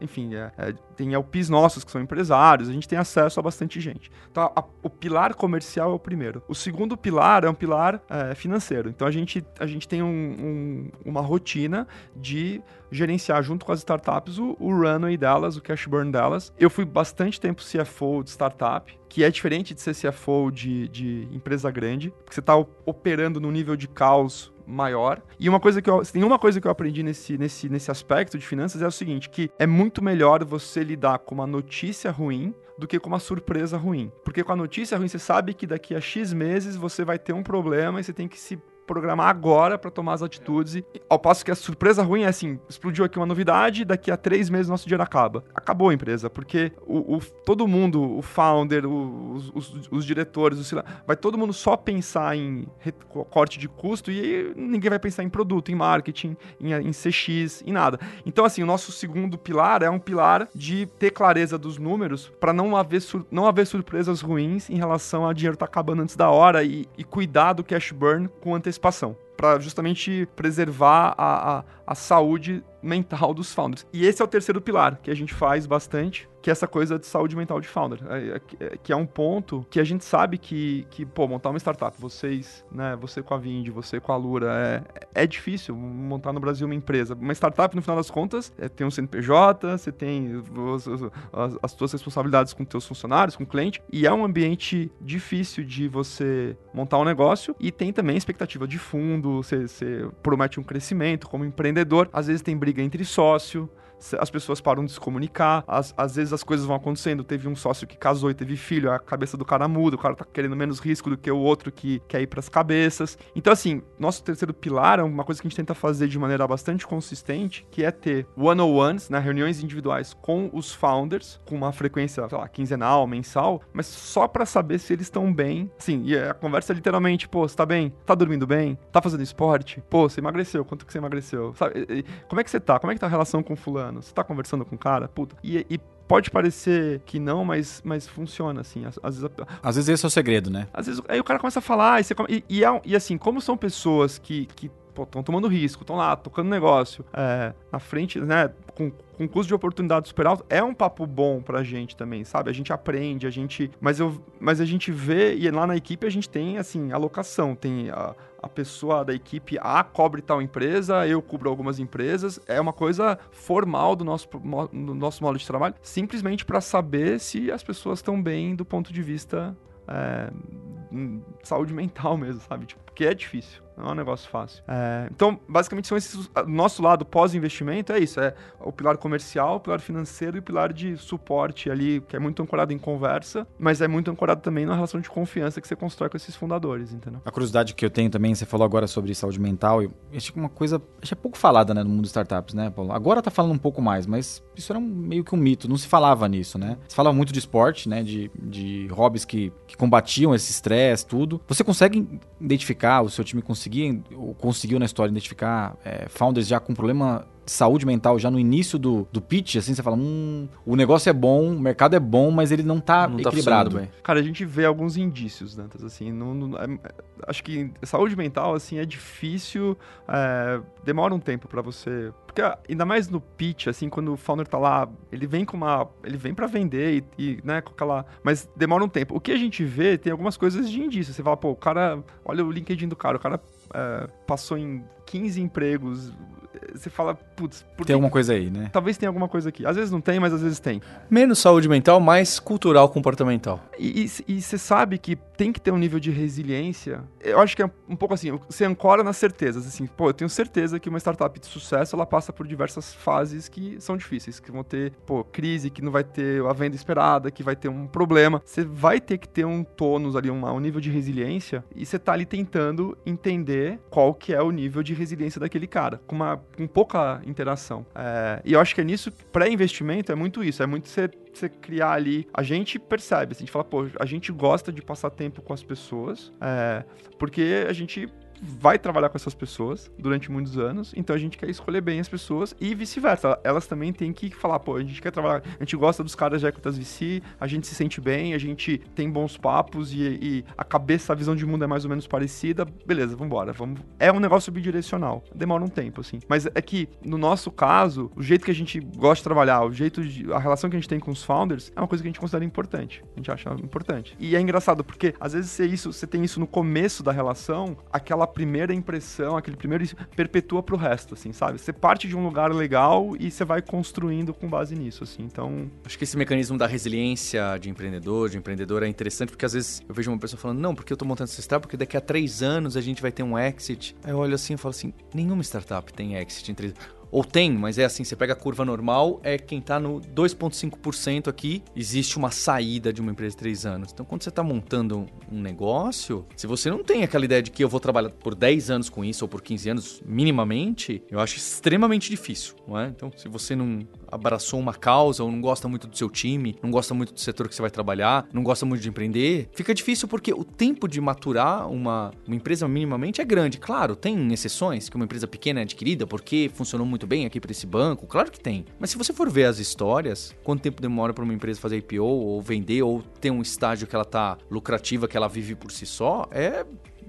enfim, é, é, tem LPs nossos que são empresários, a gente tem acesso a bastante gente. Então, a- o pilar comercial é o primeiro. O segundo pilar é um pilar é, financeiro. Então, a gente, a gente tem um- um- uma rotina de gerenciar junto com as startups o, o runway delas, o cash burn delas. Eu fui bastante tempo CFO de startup, que é diferente de ser CFO de, de empresa grande, porque você está operando no nível de caos maior. E uma coisa que eu, tem uma coisa que eu aprendi nesse, nesse, nesse aspecto de finanças é o seguinte, que é muito melhor você lidar com uma notícia ruim do que com uma surpresa ruim. Porque com a notícia ruim você sabe que daqui a X meses você vai ter um problema e você tem que se programar agora para tomar as atitudes. E, ao passo que a surpresa ruim é assim: explodiu aqui uma novidade, daqui a três meses nosso dinheiro acaba. Acabou a empresa, porque o, o- todo mundo, o founder, o- os, os- os diretores, vai todo mundo só pensar em corte de custo e ninguém vai pensar em produto, em marketing, em, em CX, em nada. Então, assim, o nosso segundo pilar é um pilar de ter clareza dos números para não haver, não haver surpresas ruins em relação a dinheiro estar acabando antes da hora e, e cuidar do cash burn com antecipação. Para justamente preservar a, a, a saúde mental dos founders. E esse é o terceiro pilar que a gente faz bastante, que é essa coisa de saúde mental de founder, é, é, é, que é um ponto que a gente sabe que, que pô, montar uma startup, vocês, né, você com a Vind, você com a Lura, é, é difícil montar no Brasil uma empresa. Uma startup, no final das contas, é, tem um CNPJ, você tem as, as suas responsabilidades com seus funcionários, com o cliente, e é um ambiente difícil de você montar um negócio, e tem também expectativa de fundo, você, você promete um crescimento como empreendedor, às vezes tem briga entre sócio, as pessoas param de se comunicar, às, às vezes as coisas vão acontecendo. Teve um sócio que casou e teve filho, a cabeça do cara muda, o cara tá querendo menos risco do que o outro que quer ir pras cabeças. Então, assim, nosso terceiro pilar é uma coisa que a gente tenta fazer de maneira bastante consistente, que é ter one-on-ones, né, reuniões individuais com os founders, com uma frequência, sei lá, quinzenal, mensal, mas só para saber se eles estão bem. Sim, e a conversa é literalmente, pô, você tá bem? Tá dormindo bem? Tá fazendo esporte? Pô, você emagreceu? Quanto que você emagreceu? Sabe? Como é que você tá? Como é que tá a relação com fulano? Você tá conversando com o cara, puta. E, e pode parecer que não, mas, mas funciona, assim. Às, às, vezes, às vezes esse é o segredo, né? Às vezes, aí o cara começa a falar, e, você, e, e, é, e assim, como são pessoas que, que estão tomando risco, estão lá tocando negócio, é, na frente, né, com, com custo de oportunidade super alto, é um papo bom pra gente também, sabe? A gente aprende, a gente. Mas, eu, mas a gente vê, e lá na equipe a gente tem, assim, alocação, tem a, a pessoa da equipe A cobre tal empresa, eu cubro algumas empresas. É uma coisa formal do nosso, do nosso modo de trabalho, simplesmente para saber se as pessoas estão bem do ponto de vista é, saúde mental mesmo, sabe? Tipo, porque é difícil. Não é um negócio fácil. É, então, basicamente, são esses. Nosso lado pós-investimento é isso: é o pilar comercial, o pilar financeiro e o pilar de suporte ali, que é muito ancorado em conversa, mas é muito ancorado também na relação de confiança que você constrói com esses fundadores, entendeu? A curiosidade que eu tenho também, você falou agora sobre saúde mental, e acho que uma coisa. É pouco falada, né, no mundo de startups, né, Paulo? Agora tá falando um pouco mais, mas isso era um, meio que um mito, não se falava nisso, né? Se falava muito de esporte, né, de, de hobbies que, que combatiam esse estresse, tudo. Você consegue identificar, o seu time conseguia, ou conseguiu na história identificar é, founders já com problema saúde mental já no início do, do pitch, assim, você fala, hum, o negócio é bom, o mercado é bom, mas ele não tá não tá equilibrado. Tá bem. Cara, a gente vê alguns indícios, Dantas, assim, não, não é, acho que saúde mental, assim, é difícil, é, demora um tempo para você, porque ainda mais no pitch, assim, quando o founder tá lá, ele vem com uma, ele vem para vender e, e, né, com aquela, mas demora um tempo. O que a gente vê, tem algumas coisas de indício, você fala, pô, o cara, olha o LinkedIn do cara, o cara é, passou em 15 empregos, você fala, putz, tem que... alguma coisa aí, né? Talvez tenha alguma coisa aqui. Às vezes não tem, mas às vezes tem. Menos saúde mental, mais cultural comportamental. E você sabe que tem que ter um nível de resiliência. Eu acho que é um pouco assim, você ancora nas certezas. Assim, pô, eu tenho certeza que uma startup de sucesso ela passa por diversas fases que são difíceis, que vão ter, pô, crise, que não vai ter a venda esperada, que vai ter um problema. Você vai ter que ter um tônus ali, um, um nível de resiliência, e você tá ali tentando entender qual que é o nível de resiliência daquele cara, com uma com pouca interação. É, e eu acho que é nisso, pré-investimento é muito isso, é muito você você criar ali. A gente percebe, assim, a gente fala, pô, a gente gosta de passar tempo com as pessoas, é, porque a gente vai trabalhar com essas pessoas durante muitos anos, então a gente quer escolher bem as pessoas e vice-versa. Elas também têm que falar, pô, a gente quer trabalhar, a gente gosta dos caras de Equitas VC, a gente se sente bem, a gente tem bons papos e, e, a cabeça, a visão de mundo é mais ou menos parecida, beleza, vambora, vamos. É um negócio bidirecional, demora um tempo, assim. Mas é que, no nosso caso, o jeito que a gente gosta de trabalhar, o jeito de. a relação que a gente tem com os founders é uma coisa que a gente considera importante. A gente acha importante. E é engraçado, porque às vezes você, isso, você tem isso no começo da relação, aquela primeira impressão, aquele primeiro perpetua pro resto, assim, sabe? Você parte de um lugar legal e você vai construindo com base nisso, assim. Então, acho que esse mecanismo da resiliência de empreendedor, de empreendedor é interessante porque às vezes eu vejo uma pessoa falando, não, porque eu tô montando essa startup porque daqui a três anos a gente vai ter um exit. Aí eu olho assim e falo assim, nenhuma startup tem exit em três ou tem, mas é assim, você pega a curva normal, é quem está no 2,5% aqui, existe uma saída de uma empresa de 3 anos. Então, quando você está montando um negócio, se você não tem aquela ideia de que eu vou trabalhar por 10 anos com isso, ou por 15 anos, minimamente, eu acho extremamente difícil, não é? Então, se você não abraçou uma causa, ou não gosta muito do seu time, não gosta muito do setor que você vai trabalhar, não gosta muito de empreender, fica difícil porque o tempo de maturar uma, uma empresa minimamente é grande. Claro, tem exceções que uma empresa pequena é adquirida porque funcionou muito bem aqui para esse banco, claro que tem. Mas se você for ver as histórias, quanto tempo demora para uma empresa fazer IPO ou vender ou ter um estágio que ela tá lucrativa, que ela vive por si só, é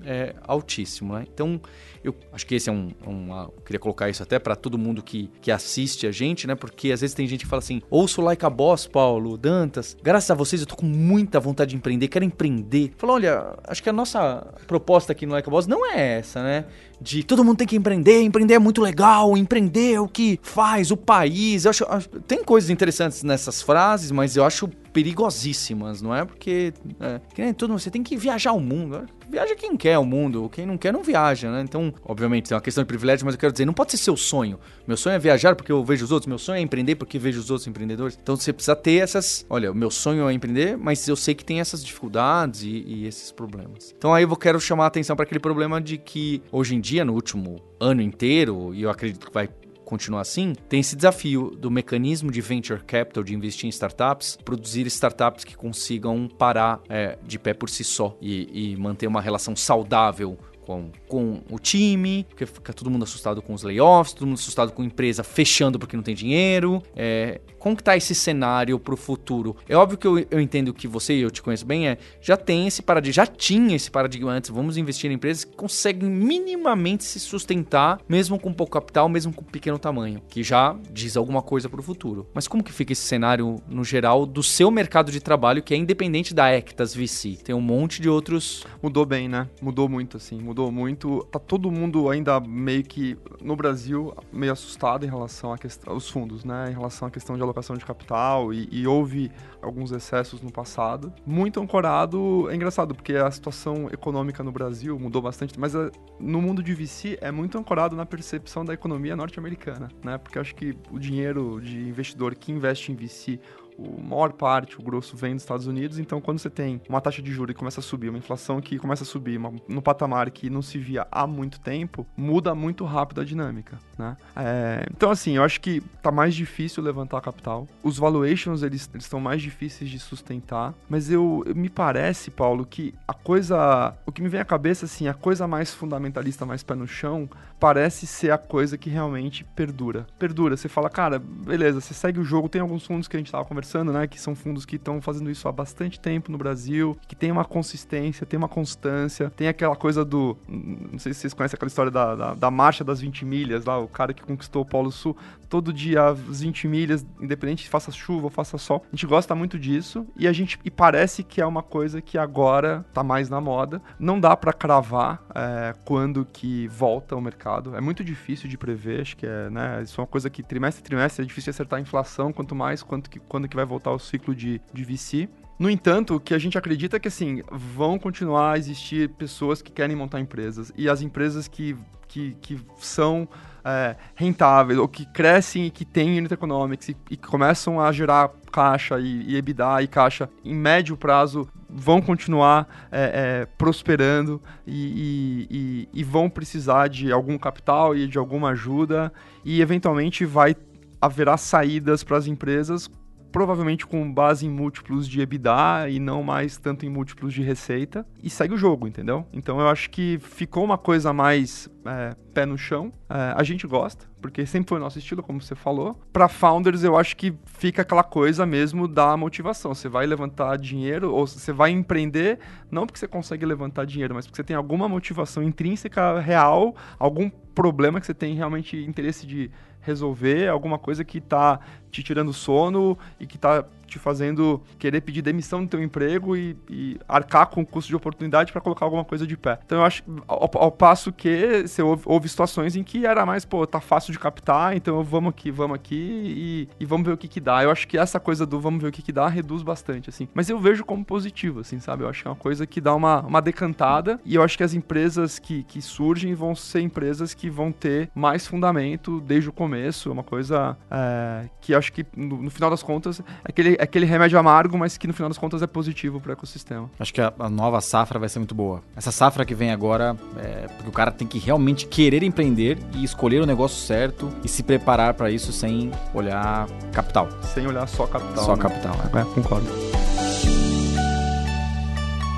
é altíssimo, né? Então, eu acho que esse é um. Uma, eu queria colocar isso até para todo mundo que, que assiste a gente, né? Porque às vezes tem gente que fala assim: ouço Like a Boss, Paulo, Dantas. Graças a vocês eu tô com muita vontade de empreender, quero empreender. Fala, olha, acho que a nossa proposta aqui no Like a Boss não é essa, né? de todo mundo tem que empreender, empreender é muito legal, empreender é o que faz o país. Eu acho tem coisas interessantes nessas frases, mas eu acho perigosíssimas, não é? Porque é, que nem tudo, você tem que viajar o mundo. Viaja quem quer o mundo, quem não quer não viaja, né? Então, obviamente, tem uma questão de privilégio, mas eu quero dizer, não pode ser seu sonho. Meu sonho é viajar porque eu vejo os outros, meu sonho é empreender porque vejo os outros empreendedores. Então você precisa ter essas. Olha, o meu sonho é empreender, mas eu sei que tem essas dificuldades e, e esses problemas. Então aí eu quero chamar a atenção para aquele problema de que hoje em dia, no último ano inteiro, e eu acredito que vai continuar assim, tem esse desafio do mecanismo de venture capital, de investir em startups, produzir startups que consigam parar é, de pé por si só e, e manter uma relação saudável com, com o time, porque fica todo mundo assustado com os layoffs, todo mundo assustado com a empresa fechando porque não tem dinheiro. É, como que tá esse cenário para o futuro? É óbvio que eu, eu entendo que você e eu te conheço bem, é, já tem esse paradigma, já tinha esse paradigma antes, vamos investir em empresas que conseguem minimamente se sustentar, mesmo com pouco capital, mesmo com pequeno tamanho, que já diz alguma coisa para o futuro. Mas como que fica esse cenário no geral do seu mercado de trabalho, que é independente da Ectas VC? Tem um monte de outros... Mudou bem, né? Mudou muito, assim, mudou mudou muito. Tá todo mundo ainda meio que no Brasil meio assustado em relação a questão, aos fundos, né? Em relação à questão de alocação de capital e, e houve alguns excessos no passado. Muito ancorado, é engraçado porque a situação econômica no Brasil mudou bastante, mas eh, no mundo de VC é muito ancorado na percepção da economia norte-americana, né? Porque acho que o dinheiro de investidor que investe em VC o maior parte, o grosso vem dos Estados Unidos, então quando você tem uma taxa de juros que começa a subir, uma inflação que começa a subir uma, no patamar que não se via há muito tempo, muda muito rápido a dinâmica, né? É, então assim, eu acho que tá mais difícil levantar capital, os valuations eles estão mais difíceis de sustentar, mas eu me parece, Paulo, que a coisa, o que me vem à cabeça assim, a coisa mais fundamentalista, mais pé no chão, parece ser a coisa que realmente perdura. Perdura, você fala, cara, beleza, você segue o jogo, tem alguns fundos que a gente tava conversando conversando, né, que são fundos que estão fazendo isso há bastante tempo no Brasil, que tem uma consistência, tem uma constância, tem aquela coisa do. Não sei se vocês conhecem aquela história da, da, da marcha das 20 milhas, lá, o cara que conquistou o Polo Sul, todo dia as 20 milhas, independente se faça chuva ou faça sol. A gente gosta muito disso e a gente e parece que é uma coisa que agora tá mais na moda. Não dá para cravar é, quando que volta o mercado. É muito difícil de prever, acho que é, né? Isso é uma coisa que trimestre a trimestre é difícil acertar a inflação, quanto mais quanto que, quando que vai voltar o ciclo de, de VC. No entanto, o que a gente acredita é que assim, vão continuar a existir pessoas que querem montar empresas e as empresas que, que, que são é, rentáveis ou que crescem e que têm unit economics e, e começam a gerar caixa e, e EBITDA e caixa em médio prazo vão continuar é, é, prosperando e, e, e, vão precisar de algum capital e de alguma ajuda e eventualmente vai haverá saídas para as empresas provavelmente com base em múltiplos de EBITDA e não mais tanto em múltiplos de receita, e segue o jogo, entendeu? Então eu acho que ficou uma coisa mais é, pé no chão. É, a gente gosta, porque sempre foi o nosso estilo, como você falou. Para founders, eu acho que fica aquela coisa mesmo da motivação. Você vai levantar dinheiro, ou você vai empreender, não porque você consegue levantar dinheiro, mas porque você tem alguma motivação intrínseca real, algum problema que você tem realmente interesse de resolver, alguma coisa que está te tirando sono e que está te fazendo querer pedir demissão do teu emprego e, e arcar com o custo de oportunidade para colocar alguma coisa de pé. Então eu acho, ao, ao passo que você houve, houve, situações em que era mais, pô, tá fácil de captar, então vamos aqui, vamos aqui e, e vamos ver o que que dá. Eu acho que essa coisa do vamos ver o que que dá reduz bastante, assim. Mas eu vejo como positivo, assim, sabe? Eu acho que é uma coisa que dá uma, uma decantada e eu acho que as empresas que, que surgem vão ser empresas que vão ter mais fundamento desde o começo, é uma coisa é, que acho que no, no, final das contas é aquele, é aquele remédio amargo, mas que no final das contas é positivo para o ecossistema. Acho que a, a, nova safra vai ser muito boa. Essa safra que vem agora é porque o cara tem que realmente querer empreender e escolher o negócio certo e se preparar para isso sem olhar capital. Sem olhar só capital. Só né? capital, é. é concordo.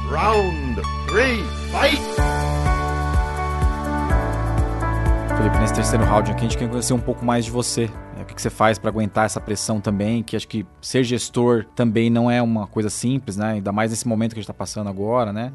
Round 3, fight! Felipe, nesse terceiro round aqui a gente quer conhecer um pouco mais de você. É, o que, que você faz para aguentar essa pressão também? Que acho que ser gestor também não é uma coisa simples, né? Ainda mais nesse momento que a gente está passando agora, né?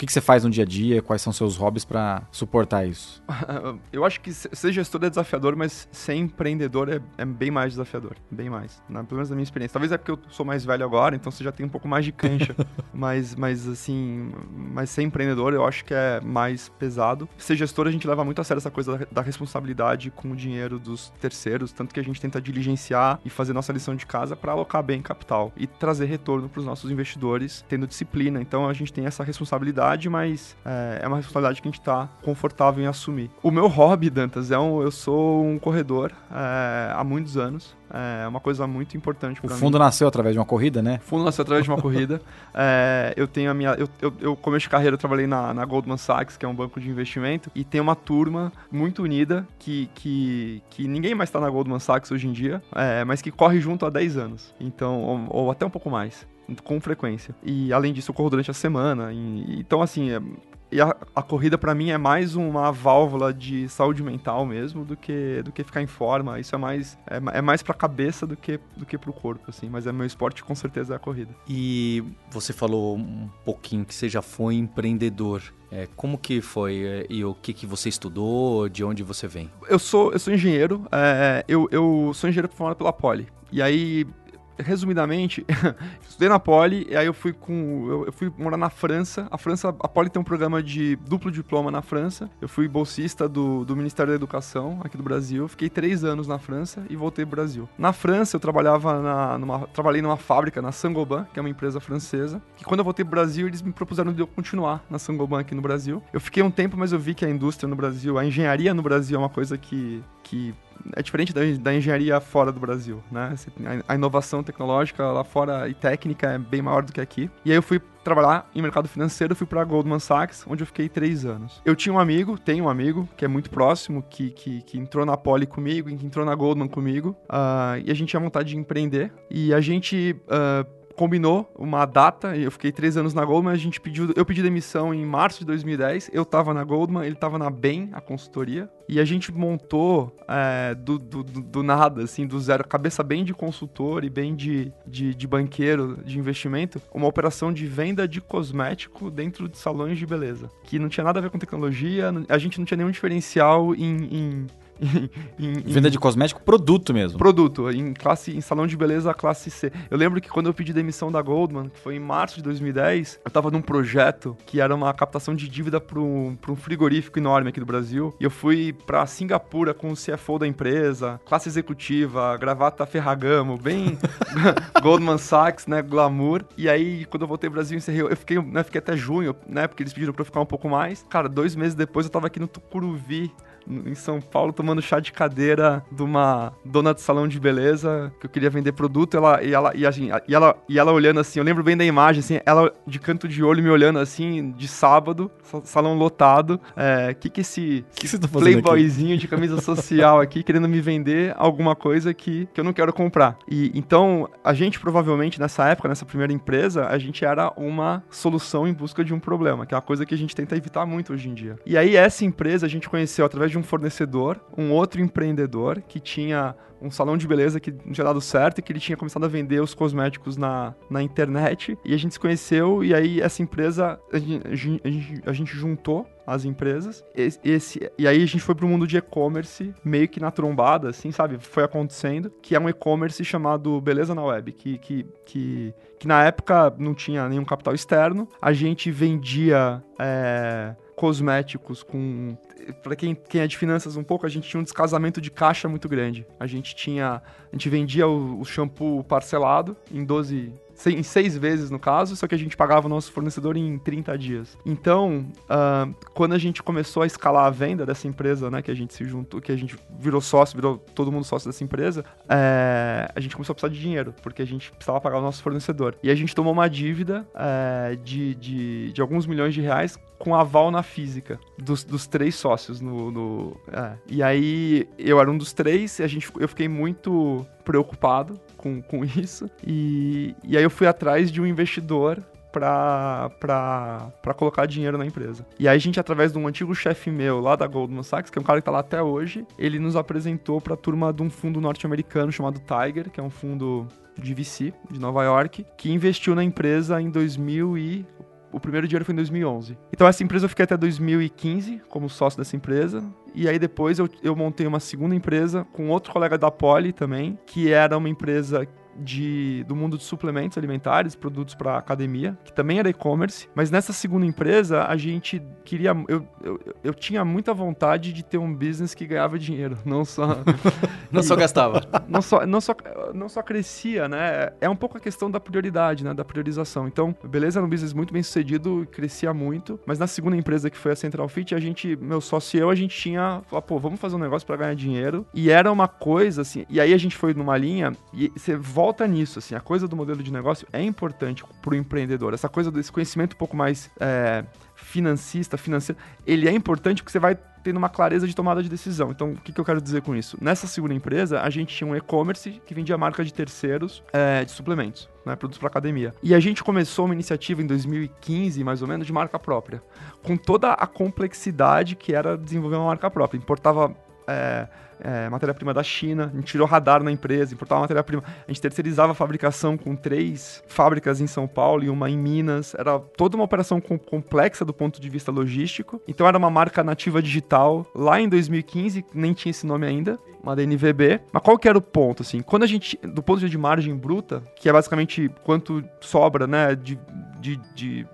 Que, que você faz no dia a dia? Quais são seus hobbies para suportar isso? Eu acho que ser gestor é desafiador, mas ser empreendedor é, é bem mais desafiador. Bem mais. Na, pelo menos na minha experiência. Talvez é porque eu sou mais velho agora, então você já tem um pouco mais de cancha. mas, mas, assim, mas ser empreendedor eu acho que é mais pesado. Ser gestor, a gente leva muito a sério essa coisa da, da responsabilidade com o dinheiro dos terceiros, tanto que a gente tenta diligenciar e fazer nossa lição de casa para alocar bem capital e trazer retorno para os nossos investidores, tendo disciplina. Então a gente tem essa responsabilidade responsabilidade, mas é, é uma responsabilidade que a gente está confortável em assumir. O meu hobby, Dantas, é um, eu sou um corredor é, há muitos anos. É uma coisa muito importante para mim. O fundo nasceu através de uma corrida, né? O fundo nasceu através de uma corrida. É, eu tenho a minha. Eu, eu, eu começo de carreira, eu trabalhei na, na, Goldman Sachs, que é um banco de investimento, e tem uma turma muito unida que, que, que ninguém mais está na Goldman Sachs hoje em dia, é, mas que corre junto há 10 anos. Então, ou, ou até um pouco mais com frequência. E além disso, eu corro durante a semana. E, então, assim, é, e a, a corrida para mim é mais uma válvula de saúde mental mesmo do que do que ficar em forma. Isso é mais é, é mais para cabeça do que do que para o corpo assim, mas é meu esporte com certeza é a corrida. E você falou um pouquinho que você já foi empreendedor. É, como que foi é, e o que, que você estudou? De onde você vem? Eu sou eu sou engenheiro. É, eu, eu sou engenheiro formado pela Poli. E aí resumidamente, estudei na Poli, e aí eu fui com. Eu, eu, fui morar na França. A França, a Poli tem um programa de duplo diploma na França. Eu fui bolsista do, do Ministério da Educação aqui do Brasil. Fiquei três anos na França e voltei pro Brasil. Na França, eu trabalhava na, numa, trabalhei numa fábrica na Sangoban, que é uma empresa francesa. Que quando eu voltei pro Brasil, eles me propuseram de eu continuar na Sangoban aqui no Brasil. Eu fiquei um tempo, mas eu vi que a indústria no Brasil, a engenharia no Brasil é uma coisa que, que é diferente da, da, engenharia fora do Brasil, né? A, inovação tecnológica lá fora e técnica é bem maior do que aqui. E aí eu fui trabalhar em mercado financeiro, fui para Goldman Sachs, onde eu fiquei três anos. Eu tinha um amigo, tenho um amigo, que é muito próximo, que, que, que entrou na Poli comigo, que entrou na Goldman comigo, uh, e a gente tinha vontade de empreender. E a gente... Uh, combinou uma data, eu fiquei três anos na Goldman, a gente pediu, eu pedi demissão em março de 2010, eu tava na Goldman, ele tava na BEM, a consultoria, e a gente montou é, do, do, do, nada, assim, do zero, cabeça bem de consultor e bem de, de, de, banqueiro de investimento, uma operação de venda de cosmético dentro de salões de beleza, que não tinha nada a ver com tecnologia, a gente não tinha nenhum diferencial em em, Venda de cosmético, produto mesmo. Produto, em classe, em salão de beleza classe C. Eu lembro que quando eu pedi demissão da Goldman, que foi em março de 2010, eu tava num projeto que era uma captação de dívida para um, um frigorífico enorme aqui do Brasil. E eu fui para Singapura com o CFO da empresa, classe executiva, gravata Ferragamo, bem Goldman Sachs, né, glamour. E aí, quando eu voltei pro Brasil, encerrei, eu fiquei, né, fiquei até junho, né, porque eles pediram para eu ficar um pouco mais. Cara, dois meses depois eu tava aqui no Tucuruvi, em São Paulo tomando chá de cadeira de uma dona de salão de beleza que eu queria vender produto ela, e, ela, e, assim, e, ela, e ela olhando assim, eu lembro bem da imagem, assim, ela de canto de olho me olhando assim, de sábado, salão lotado. É, que que esse que que tá playboyzinho aqui? de camisa social aqui querendo me vender alguma coisa que, que eu não quero comprar? E então, a gente provavelmente nessa época, nessa primeira empresa, a gente era uma solução em busca de um problema, que é uma coisa que a gente tenta evitar muito hoje em dia. E aí essa empresa a gente conheceu através de um fornecedor, um outro empreendedor que tinha um salão de beleza que não tinha dado certo e que ele tinha começado a vender os cosméticos na, na internet. E a gente se conheceu e aí essa empresa, a gente, a gente, a gente juntou as empresas. Esse, esse, e aí a gente foi pro mundo de e-commerce, meio que na trombada, assim, sabe? Foi acontecendo, que é um e-commerce chamado Beleza na Web, que, que, que, que na época não tinha nenhum capital externo. A gente vendia. É, cosméticos com para quem, quem é de finanças um pouco, a gente tinha um descasamento de caixa muito grande. A gente tinha, a gente vendia o, o shampoo parcelado em 12 em seis vezes no caso, só que a gente pagava o nosso fornecedor em 30 dias. Então, uh, quando a gente começou a escalar a venda dessa empresa, né, que a gente se juntou, que a gente virou sócio, virou todo mundo sócio dessa empresa, é, a gente começou a precisar de dinheiro, porque a gente precisava pagar o nosso fornecedor. E a gente tomou uma dívida é, de, de, de, alguns milhões de reais com aval na física dos, dos três sócios. No, no é. E aí, eu era um dos três, e a gente, eu fiquei muito preocupado com, com isso. E, e aí eu fui atrás de um investidor para colocar dinheiro na empresa. E aí a gente, através de um antigo chefe meu lá da Goldman Sachs, que é um cara que tá lá até hoje, ele nos apresentou para a turma de um fundo norte-americano chamado Tiger, que é um fundo de VC de Nova York, que investiu na empresa em 2000 e o primeiro dinheiro foi em 2011. Então essa empresa eu fiquei até 2015 como sócio dessa empresa. E aí depois eu, eu montei uma segunda empresa com outro colega da Poli também, que era uma empresa de, do mundo de suplementos alimentares, produtos para academia, que também era e-commerce. Mas nessa segunda empresa, a gente queria. Eu, eu, eu tinha muita vontade de ter um business que ganhava dinheiro, não só. não só gastava. Não só, não, só, não só crescia, né? É um pouco a questão da prioridade, né? Da priorização. Então, beleza, era um business muito bem sucedido, crescia muito. Mas na segunda empresa, que foi a Central Fit, a gente, meu sócio e eu, a gente tinha. Pô, vamos fazer um negócio para ganhar dinheiro. E era uma coisa assim. E aí a gente foi numa linha e você volta volta nisso, assim, a coisa do modelo de negócio é importante para o empreendedor. Essa coisa desse conhecimento um pouco mais é, financista, financeiro, ele é importante porque você vai tendo uma clareza de tomada de decisão. Então, o que, que eu quero dizer com isso? Nessa segunda empresa, a gente tinha um e-commerce que vendia marca de terceiros é, de suplementos, né, produtos para academia. E a gente começou uma iniciativa em 2015, mais ou menos, de marca própria, com toda a complexidade que era desenvolver uma marca própria. Importava é, é, matéria-prima da China, a gente tirou radar na empresa, importava matéria-prima, a gente terceirizava a fabricação com três fábricas em São Paulo e uma em Minas, era toda uma operação com, complexa do ponto de vista logístico, então era uma marca nativa digital, lá em 2015, nem tinha esse nome ainda, uma DNVB, mas qual que era o ponto, assim, quando a gente, do ponto de vista de margem bruta, que é basicamente quanto sobra, né, de, de, de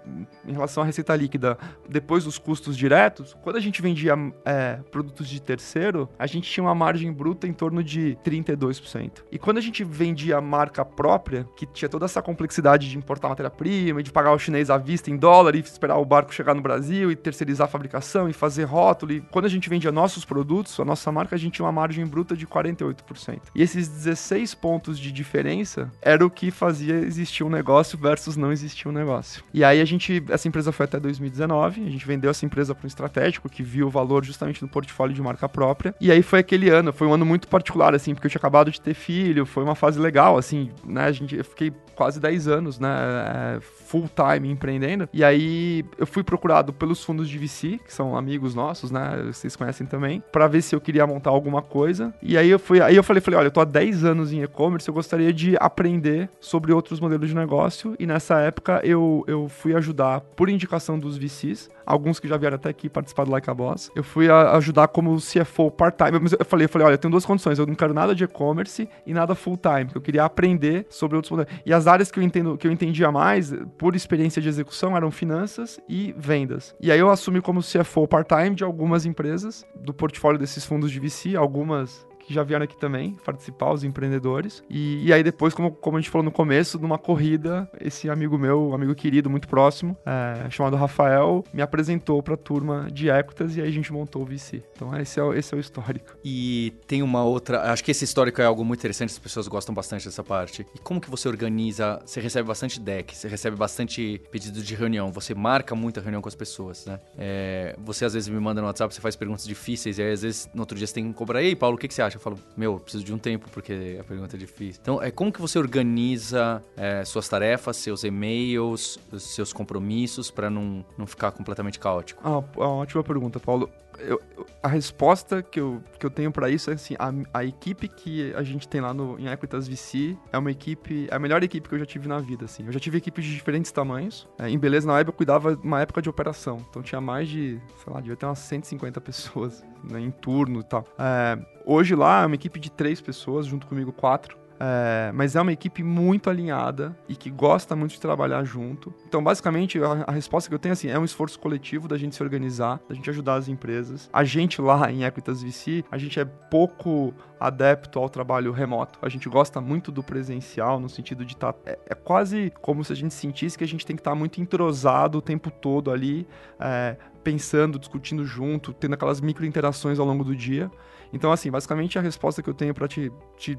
em relação à receita líquida, depois dos custos diretos, quando a gente vendia é, produtos de terceiro, a gente tinha uma margem bruta em torno de 32%. E quando a gente vendia marca própria, que tinha toda essa complexidade de importar matéria-prima, de pagar o chinês à vista em dólar e esperar o barco chegar no Brasil e terceirizar a fabricação e fazer rótulo, e quando a gente vendia nossos produtos, a nossa marca, a gente tinha uma margem bruta de 48%. E esses 16 pontos de diferença era o que fazia existir um negócio versus não existir um negócio. E aí a gente, essa empresa foi até 2019, a gente vendeu essa empresa para um estratégico que viu o valor justamente no portfólio de marca própria. E aí foi aquele ano, foi um ano muito particular, assim, porque eu tinha acabado de ter filho, foi uma fase legal, assim, né? A gente, eu fiquei quase 10 anos, né? É, full time empreendendo. E aí eu fui procurado pelos fundos de VC, que são amigos nossos, né? Vocês conhecem também, para ver se eu queria montar alguma coisa. E aí eu fui, aí eu falei, falei, olha, eu tô há 10 anos em e-commerce, eu gostaria de aprender sobre outros modelos de negócio. E nessa época eu, eu fui ajudar, por indicação dos VCs, alguns que já vieram até aqui participar do Like a Boss. Eu fui ajudar como CFO part-time. Mas eu falei, eu falei, olha, eu tenho duas condições. Eu não quero nada de e-commerce e nada full-time. Eu queria aprender sobre outros modelos. E as áreas que eu entendo, que eu entendia mais, por experiência de execução, eram finanças e vendas. E aí eu assumi como CFO part-time de algumas empresas do portfólio desses fundos de VC, algumas que já vieram aqui também participar, os empreendedores. E, e aí depois, como, como a gente falou no começo, numa corrida, esse amigo meu, um amigo querido, muito próximo, é, chamado Rafael, me apresentou para a turma de Equitas e aí a gente montou o VC. Então esse é, esse é o histórico. E tem uma outra, acho que esse histórico é algo muito interessante, as pessoas gostam bastante dessa parte. E como que você organiza, você recebe bastante deck, você recebe bastante pedido de reunião, você marca muita reunião com as pessoas, né? É, você às vezes me manda no WhatsApp, você faz perguntas difíceis e aí às vezes no outro dia você tem que cobrar, ei Paulo, o que, que você acha? Eu falo, meu, eu preciso de um tempo porque a pergunta é difícil. Então, é como que você organiza é, suas tarefas, seus e-mails, seus compromissos para não, não ficar completamente caótico? Ah, ótima pergunta, Paulo. Eu, a resposta que eu, que eu tenho para isso é assim, a, a, equipe que a gente tem lá no, em Equitas VC é uma equipe, é a melhor equipe que eu já tive na vida, assim. Eu já tive equipes de diferentes tamanhos. É, em Beleza, na web, eu cuidava uma época de operação. Então tinha mais de, sei lá, devia ter umas 150 pessoas né, em turno e tal. É, hoje lá é uma equipe de três pessoas, junto comigo quatro. É, mas é uma equipe muito alinhada e que gosta muito de trabalhar junto. Então, basicamente, a, a, resposta que eu tenho assim, é um esforço coletivo da gente se organizar, da gente ajudar as empresas. A gente lá em Equitas VC, a gente é pouco adepto ao trabalho remoto. A gente gosta muito do presencial, no sentido de estar. Tá, é, é, quase como se a gente sentisse que a gente tem que estar tá muito entrosado o tempo todo ali, é, pensando, discutindo junto, tendo aquelas micro interações ao longo do dia. Então, assim, basicamente a resposta que eu tenho para te, te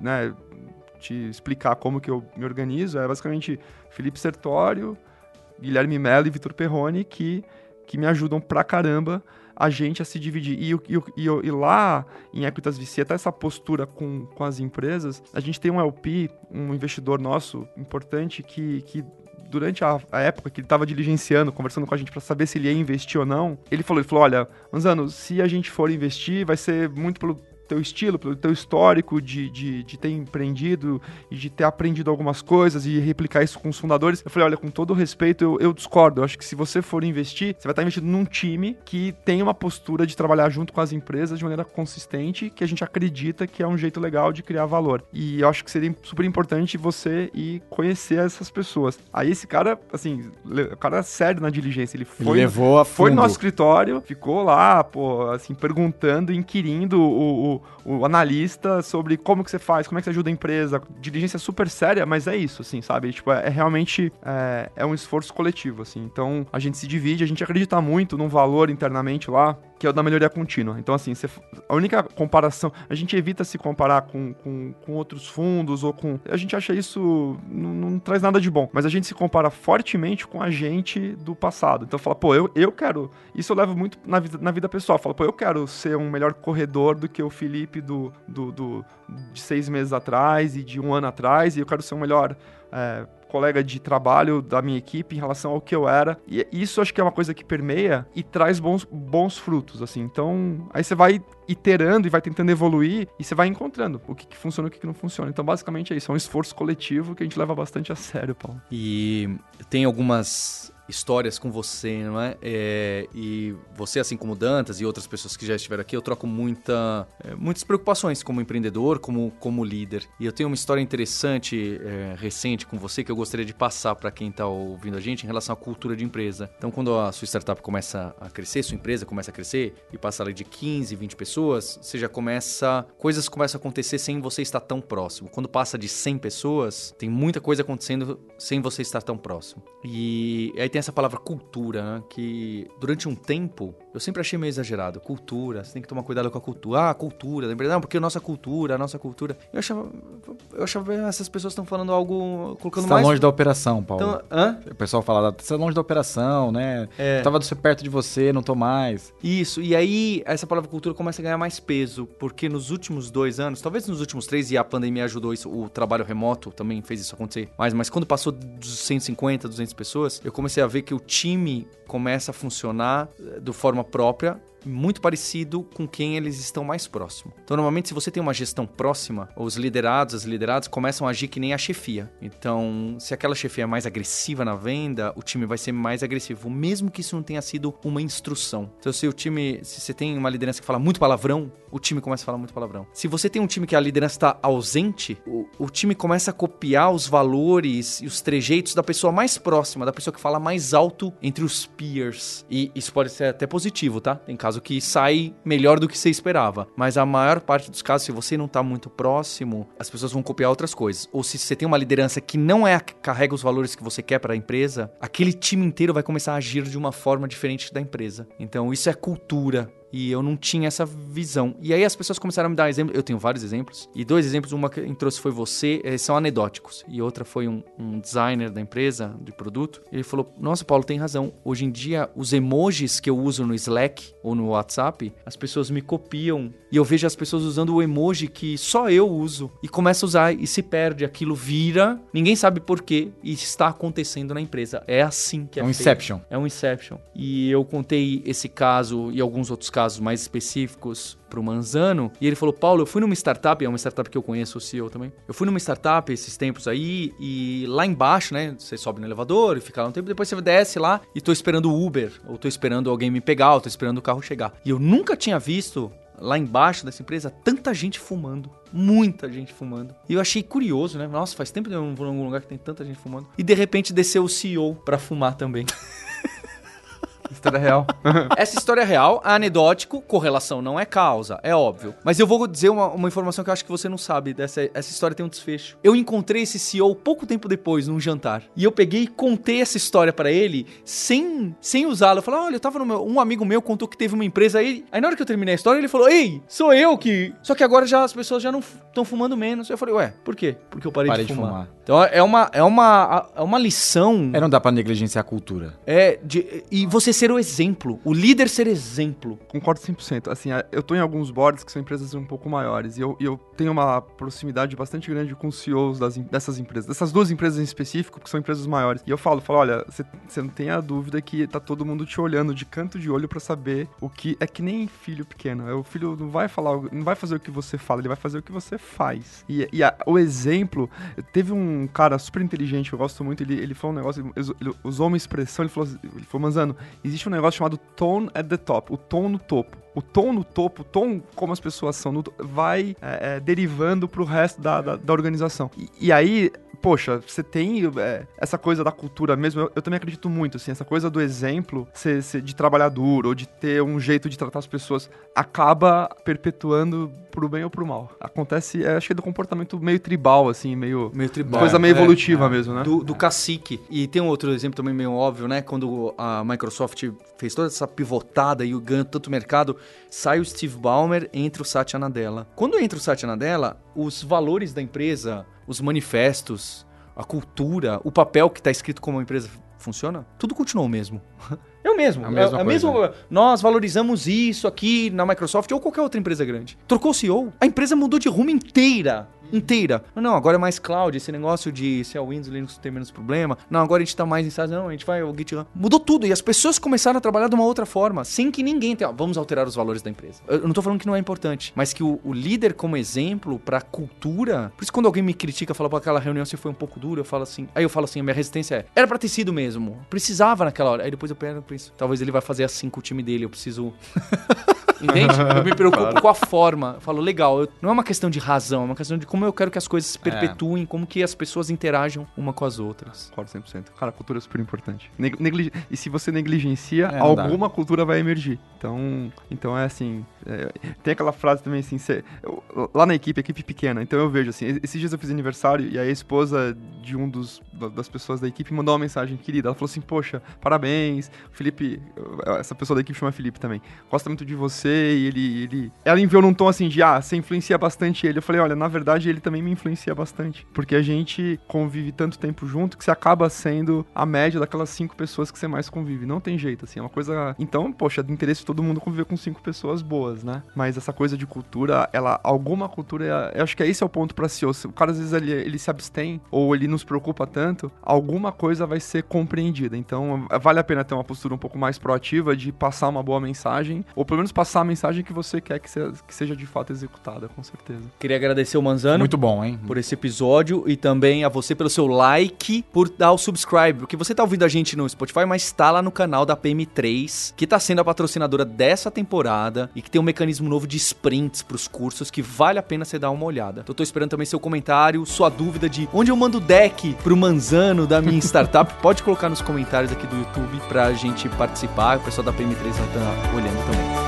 né, te explicar como que eu me organizo, é basicamente Felipe Sertório, Guilherme Mello e Vitor Perrone que, que me ajudam pra caramba a gente a se dividir. E, e, e, e lá em Equitas VC, até essa postura com, com as empresas, a gente tem um LP, um investidor nosso importante que, que durante a, a, época que ele estava diligenciando, conversando com a gente para saber se ele ia investir ou não, ele falou, ele falou, olha, Manzano, se a gente for investir, vai ser muito pelo teu estilo, pelo teu histórico de, de, de ter empreendido e de ter aprendido algumas coisas e replicar isso com os fundadores. Eu falei, olha, com todo respeito, eu, eu discordo. Eu acho que se você for investir, você vai estar investindo num time que tem uma postura de trabalhar junto com as empresas de maneira consistente, que a gente acredita que é um jeito legal de criar valor. E eu acho que seria super importante você ir conhecer essas pessoas. Aí esse cara, assim, o cara é sério na diligência. Ele foi levou a foi no fundo. nosso escritório, ficou lá, pô, assim, perguntando, inquirindo o, o, o analista sobre como que você faz, como é que você ajuda a empresa. Diligência super séria, mas é isso, assim, sabe? Tipo, é, é realmente é, é um esforço coletivo, assim. Então, a gente se divide, a gente acredita muito num valor internamente lá, que é o da melhoria contínua. Então, assim, a única comparação, a gente evita se comparar com, com, com outros fundos ou com... A gente acha isso, não, não traz nada de bom, mas a gente se compara fortemente com a gente do passado. Então, fala, pô, eu, eu quero... Isso eu levo muito na vida, na vida pessoal. Fala, pô, eu quero ser um melhor corredor do que o Felipe do, do, do- de seis meses atrás e de um ano atrás, e eu quero ser um melhor... é, colega de trabalho da minha equipe em relação ao que eu era. E isso acho que é uma coisa que permeia e traz bons, bons frutos, assim. Então, aí você vai iterando e vai tentando evoluir e você vai encontrando o que, que funciona e o que, que não funciona. Então, basicamente é isso. É um esforço coletivo que a gente leva bastante a sério, Paulo. E tem algumas histórias com você, não é? É, e você, assim como Dantas e outras pessoas que já estiveram aqui, eu troco muita, é, muitas preocupações como empreendedor, como, como líder. E eu tenho uma história interessante, é, recente com você, que eu gostaria de passar para quem está ouvindo a gente em relação à cultura de empresa. Então, quando a sua startup começa a crescer, sua empresa começa a crescer e passa ali de 15, 20 pessoas, você já começa. Coisas começam a acontecer sem você estar tão próximo. Quando passa de 100 pessoas, tem muita coisa acontecendo sem você estar tão próximo. E aí tem essa palavra cultura, né? que durante um tempo eu sempre achei meio exagerado. Cultura, você tem que tomar cuidado com a cultura. Ah, cultura, lembrei, não, porque a nossa cultura, a nossa cultura. Eu achava, eu achava "Ah, essas pessoas estão falando algo, colocando Você tá mais. longe da operação, Paulo. Então, hã? O pessoal fala, você tá longe da operação, né? É. Tava do- perto de você, não tô mais. Isso, e aí essa palavra cultura começa a ganhar mais peso, porque nos últimos dois anos, talvez nos últimos três, e a pandemia ajudou isso, o trabalho remoto também fez isso acontecer mais, mas quando passou dos 150, 200 pessoas, eu comecei a ver que o time começa a funcionar eh, de forma própria, muito parecido com quem eles estão mais próximo. Então, normalmente, se você tem uma gestão próxima, os liderados, as lideradas começam a agir que nem a chefia. Então, se aquela chefia é mais agressiva na venda, o time vai ser mais agressivo, mesmo que isso não tenha sido uma instrução. Então, se o time, se você tem uma liderança que fala muito palavrão, o time começa a falar muito palavrão. Se você tem um time que a liderança está ausente, o, o time começa a copiar os valores e os trejeitos da pessoa mais próxima, da pessoa que fala mais alto entre os peers. E isso pode ser até positivo, tá? Tem caso que sai melhor do que você esperava. Mas a maior parte dos casos, se você não tá muito próximo, as pessoas vão copiar outras coisas. Ou se você tem uma liderança que não é a que carrega os valores que você quer para a empresa, aquele time inteiro vai começar a agir de uma forma diferente da empresa. Então isso é cultura. E eu não tinha essa visão. E aí as pessoas começaram a me dar exemplos. Eu tenho vários exemplos. E dois exemplos, uma que trouxe foi você, eh, são anedóticos. E outra foi um, um designer da empresa, de produto. Ele falou: Nossa, Paulo, tem razão. Hoje em dia, os emojis que eu uso no Slack ou no WhatsApp, as pessoas me copiam. E eu vejo as pessoas usando o emoji que só eu uso. E começa a usar e se perde. Aquilo vira, ninguém sabe por quê. E está acontecendo na empresa. É assim que é É um feito. Inception. É um Inception. E eu contei esse caso e alguns outros casos mais específicos pro Manzano. E ele falou: Paulo, eu fui numa startup, é uma startup que eu conheço, o CEO também. Eu fui numa startup esses tempos aí, e lá embaixo, né? Você sobe no elevador e fica lá um tempo, depois você desce lá e tô esperando o Uber, ou tô esperando alguém me pegar, ou tô esperando o carro chegar. E eu nunca tinha visto. Lá embaixo dessa empresa, tanta gente fumando. Muita gente fumando. E eu achei curioso, né? Nossa, faz tempo que eu não vou em algum lugar que tem tanta gente fumando. E de repente desceu o CEO pra fumar também. História real. Essa história é real, anedótico, correlação não é causa, é óbvio. Mas eu vou dizer uma, uma informação que eu acho que você não sabe. Dessa, essa história tem um desfecho. Eu encontrei esse CEO pouco tempo depois, num jantar. E eu peguei e contei essa história pra ele sem, sem usá-la. Eu falei, olha, eu tava no meu. Um amigo meu contou que teve uma empresa aí. Aí na hora que eu terminei a história, ele falou: Ei, sou eu que. Só que agora já as pessoas já não estão fumando menos. Eu falei, ué, por quê? Porque eu parei, Parei de, de fumar. fumar. Então é uma, é uma, é uma lição. É, não dá pra negligenciar a cultura. É, de, e você ser o exemplo, o líder ser exemplo. Concordo 100%. Assim, eu tô em alguns boards que são empresas um pouco maiores e eu, eu tenho uma proximidade bastante grande com os CEOs das, dessas empresas, dessas duas empresas em específico, que são empresas maiores. E eu falo, falo, olha, você não tem a dúvida que tá todo mundo te olhando de canto de olho pra saber o que é que nem filho pequeno. É, O filho não vai falar, não vai fazer o que você fala, ele vai fazer o que você faz. E, e a- o exemplo, teve um cara super inteligente, eu gosto muito, ele, ele falou um negócio, ele, ele usou uma expressão, ele falou, ele falou, Manzano, existe um negócio chamado tone at the top, o tom no topo. O tom no topo, o tom como as pessoas são, no vai é, é, derivando pro resto da, da, da organização. E, e aí, poxa, você tem é, essa coisa da cultura mesmo, eu, eu também acredito muito, assim, essa coisa do exemplo ser, ser de trabalhar duro, ou de ter um jeito de tratar as pessoas, acaba perpetuando pro bem ou pro mal. Acontece, é, acho que é do comportamento meio tribal, assim, meio... Meio tribal. Coisa meio É, evolutiva é. mesmo, né? Do, do cacique. E tem um outro exemplo também meio óbvio, né? Quando a Microsoft fez toda essa pivotada e ganhou tanto mercado, sai o Steve Ballmer, entra o Satya Nadella. Quando entra o Satya Nadella, os valores da empresa, os manifestos, a cultura, o papel que está escrito como a empresa funciona, tudo continua o mesmo. É o mesmo. A mesma é, é mesmo nós valorizamos isso aqui na Microsoft ou qualquer outra empresa grande. Trocou o CEO, a empresa mudou de rumo inteira. Inteira. Não, agora é mais cloud, esse negócio de se é o Windows, Linux tem menos problema. Não, agora a gente tá mais em SaaS, não, a gente vai o GitHub. Mudou tudo e as pessoas começaram a trabalhar de uma outra forma, sem que ninguém tenha, "Ah, vamos alterar os valores da empresa. Eu não tô falando que não é importante, mas que o, o líder como exemplo pra cultura, por isso quando alguém me critica, fala, pô, aquela reunião você foi um pouco dura, eu falo assim, aí eu falo assim, a minha resistência é, era pra ter sido mesmo, precisava naquela hora. Aí depois eu penso, talvez ele vai fazer assim com o time dele, eu preciso Entende? Eu me preocupo com a forma. Eu falo, legal, eu- não é uma questão de razão, é uma questão de como eu quero que as coisas se perpetuem, como que as pessoas interajam uma com as outras. Concordo 100%. Cara, a cultura é super importante. Negli- E se você negligencia, É, não dá. alguma cultura vai emergir. Então, então é assim. é, tem aquela frase também assim: cê- eu- lá na equipe, equipe pequena, então eu vejo assim. es- Esses dias eu fiz aniversário e aí a esposa de um dos da- das pessoas da equipe mandou uma mensagem querida. Ela falou assim: Poxa, parabéns. Felipe, essa pessoa da equipe chama Felipe também. Gosta muito de você e ele, ele. Ela enviou num tom assim de: Ah, você influencia bastante ele. Eu falei: Olha, na verdade ele também me influencia bastante. Porque a gente convive tanto tempo junto que você acaba sendo a média daquelas cinco pessoas que você mais convive. Não tem jeito, assim, é uma coisa. Então, poxa, é do interesse de todo mundo conviver com cinco pessoas boas, né? Mas essa coisa de cultura, ela, alguma cultura, eu acho que esse é o ponto pra. Se o cara às vezes ele, ele se abstém ou ele nos preocupa tanto, alguma coisa vai ser compreendida. Então, vale a pena ter uma postura um pouco mais proativa de passar uma boa mensagem, ou pelo menos passar a mensagem que você quer que seja, que seja de fato executada, com certeza. Queria agradecer o Manzano. Muito bom, hein? por esse episódio e também a você pelo seu like, por dar o subscribe, porque você tá ouvindo a gente no Spotify, mas tá lá no canal da PM3, que tá sendo a patrocinadora dessa temporada e que tem um mecanismo novo de sprints pros cursos que vale a pena você dar uma olhada. Então, tô esperando também seu comentário, sua dúvida de onde eu mando o deck pro Manzano da minha startup, pode colocar nos comentários aqui do YouTube pra gente participar, o pessoal da PM3 vai estar olhando também.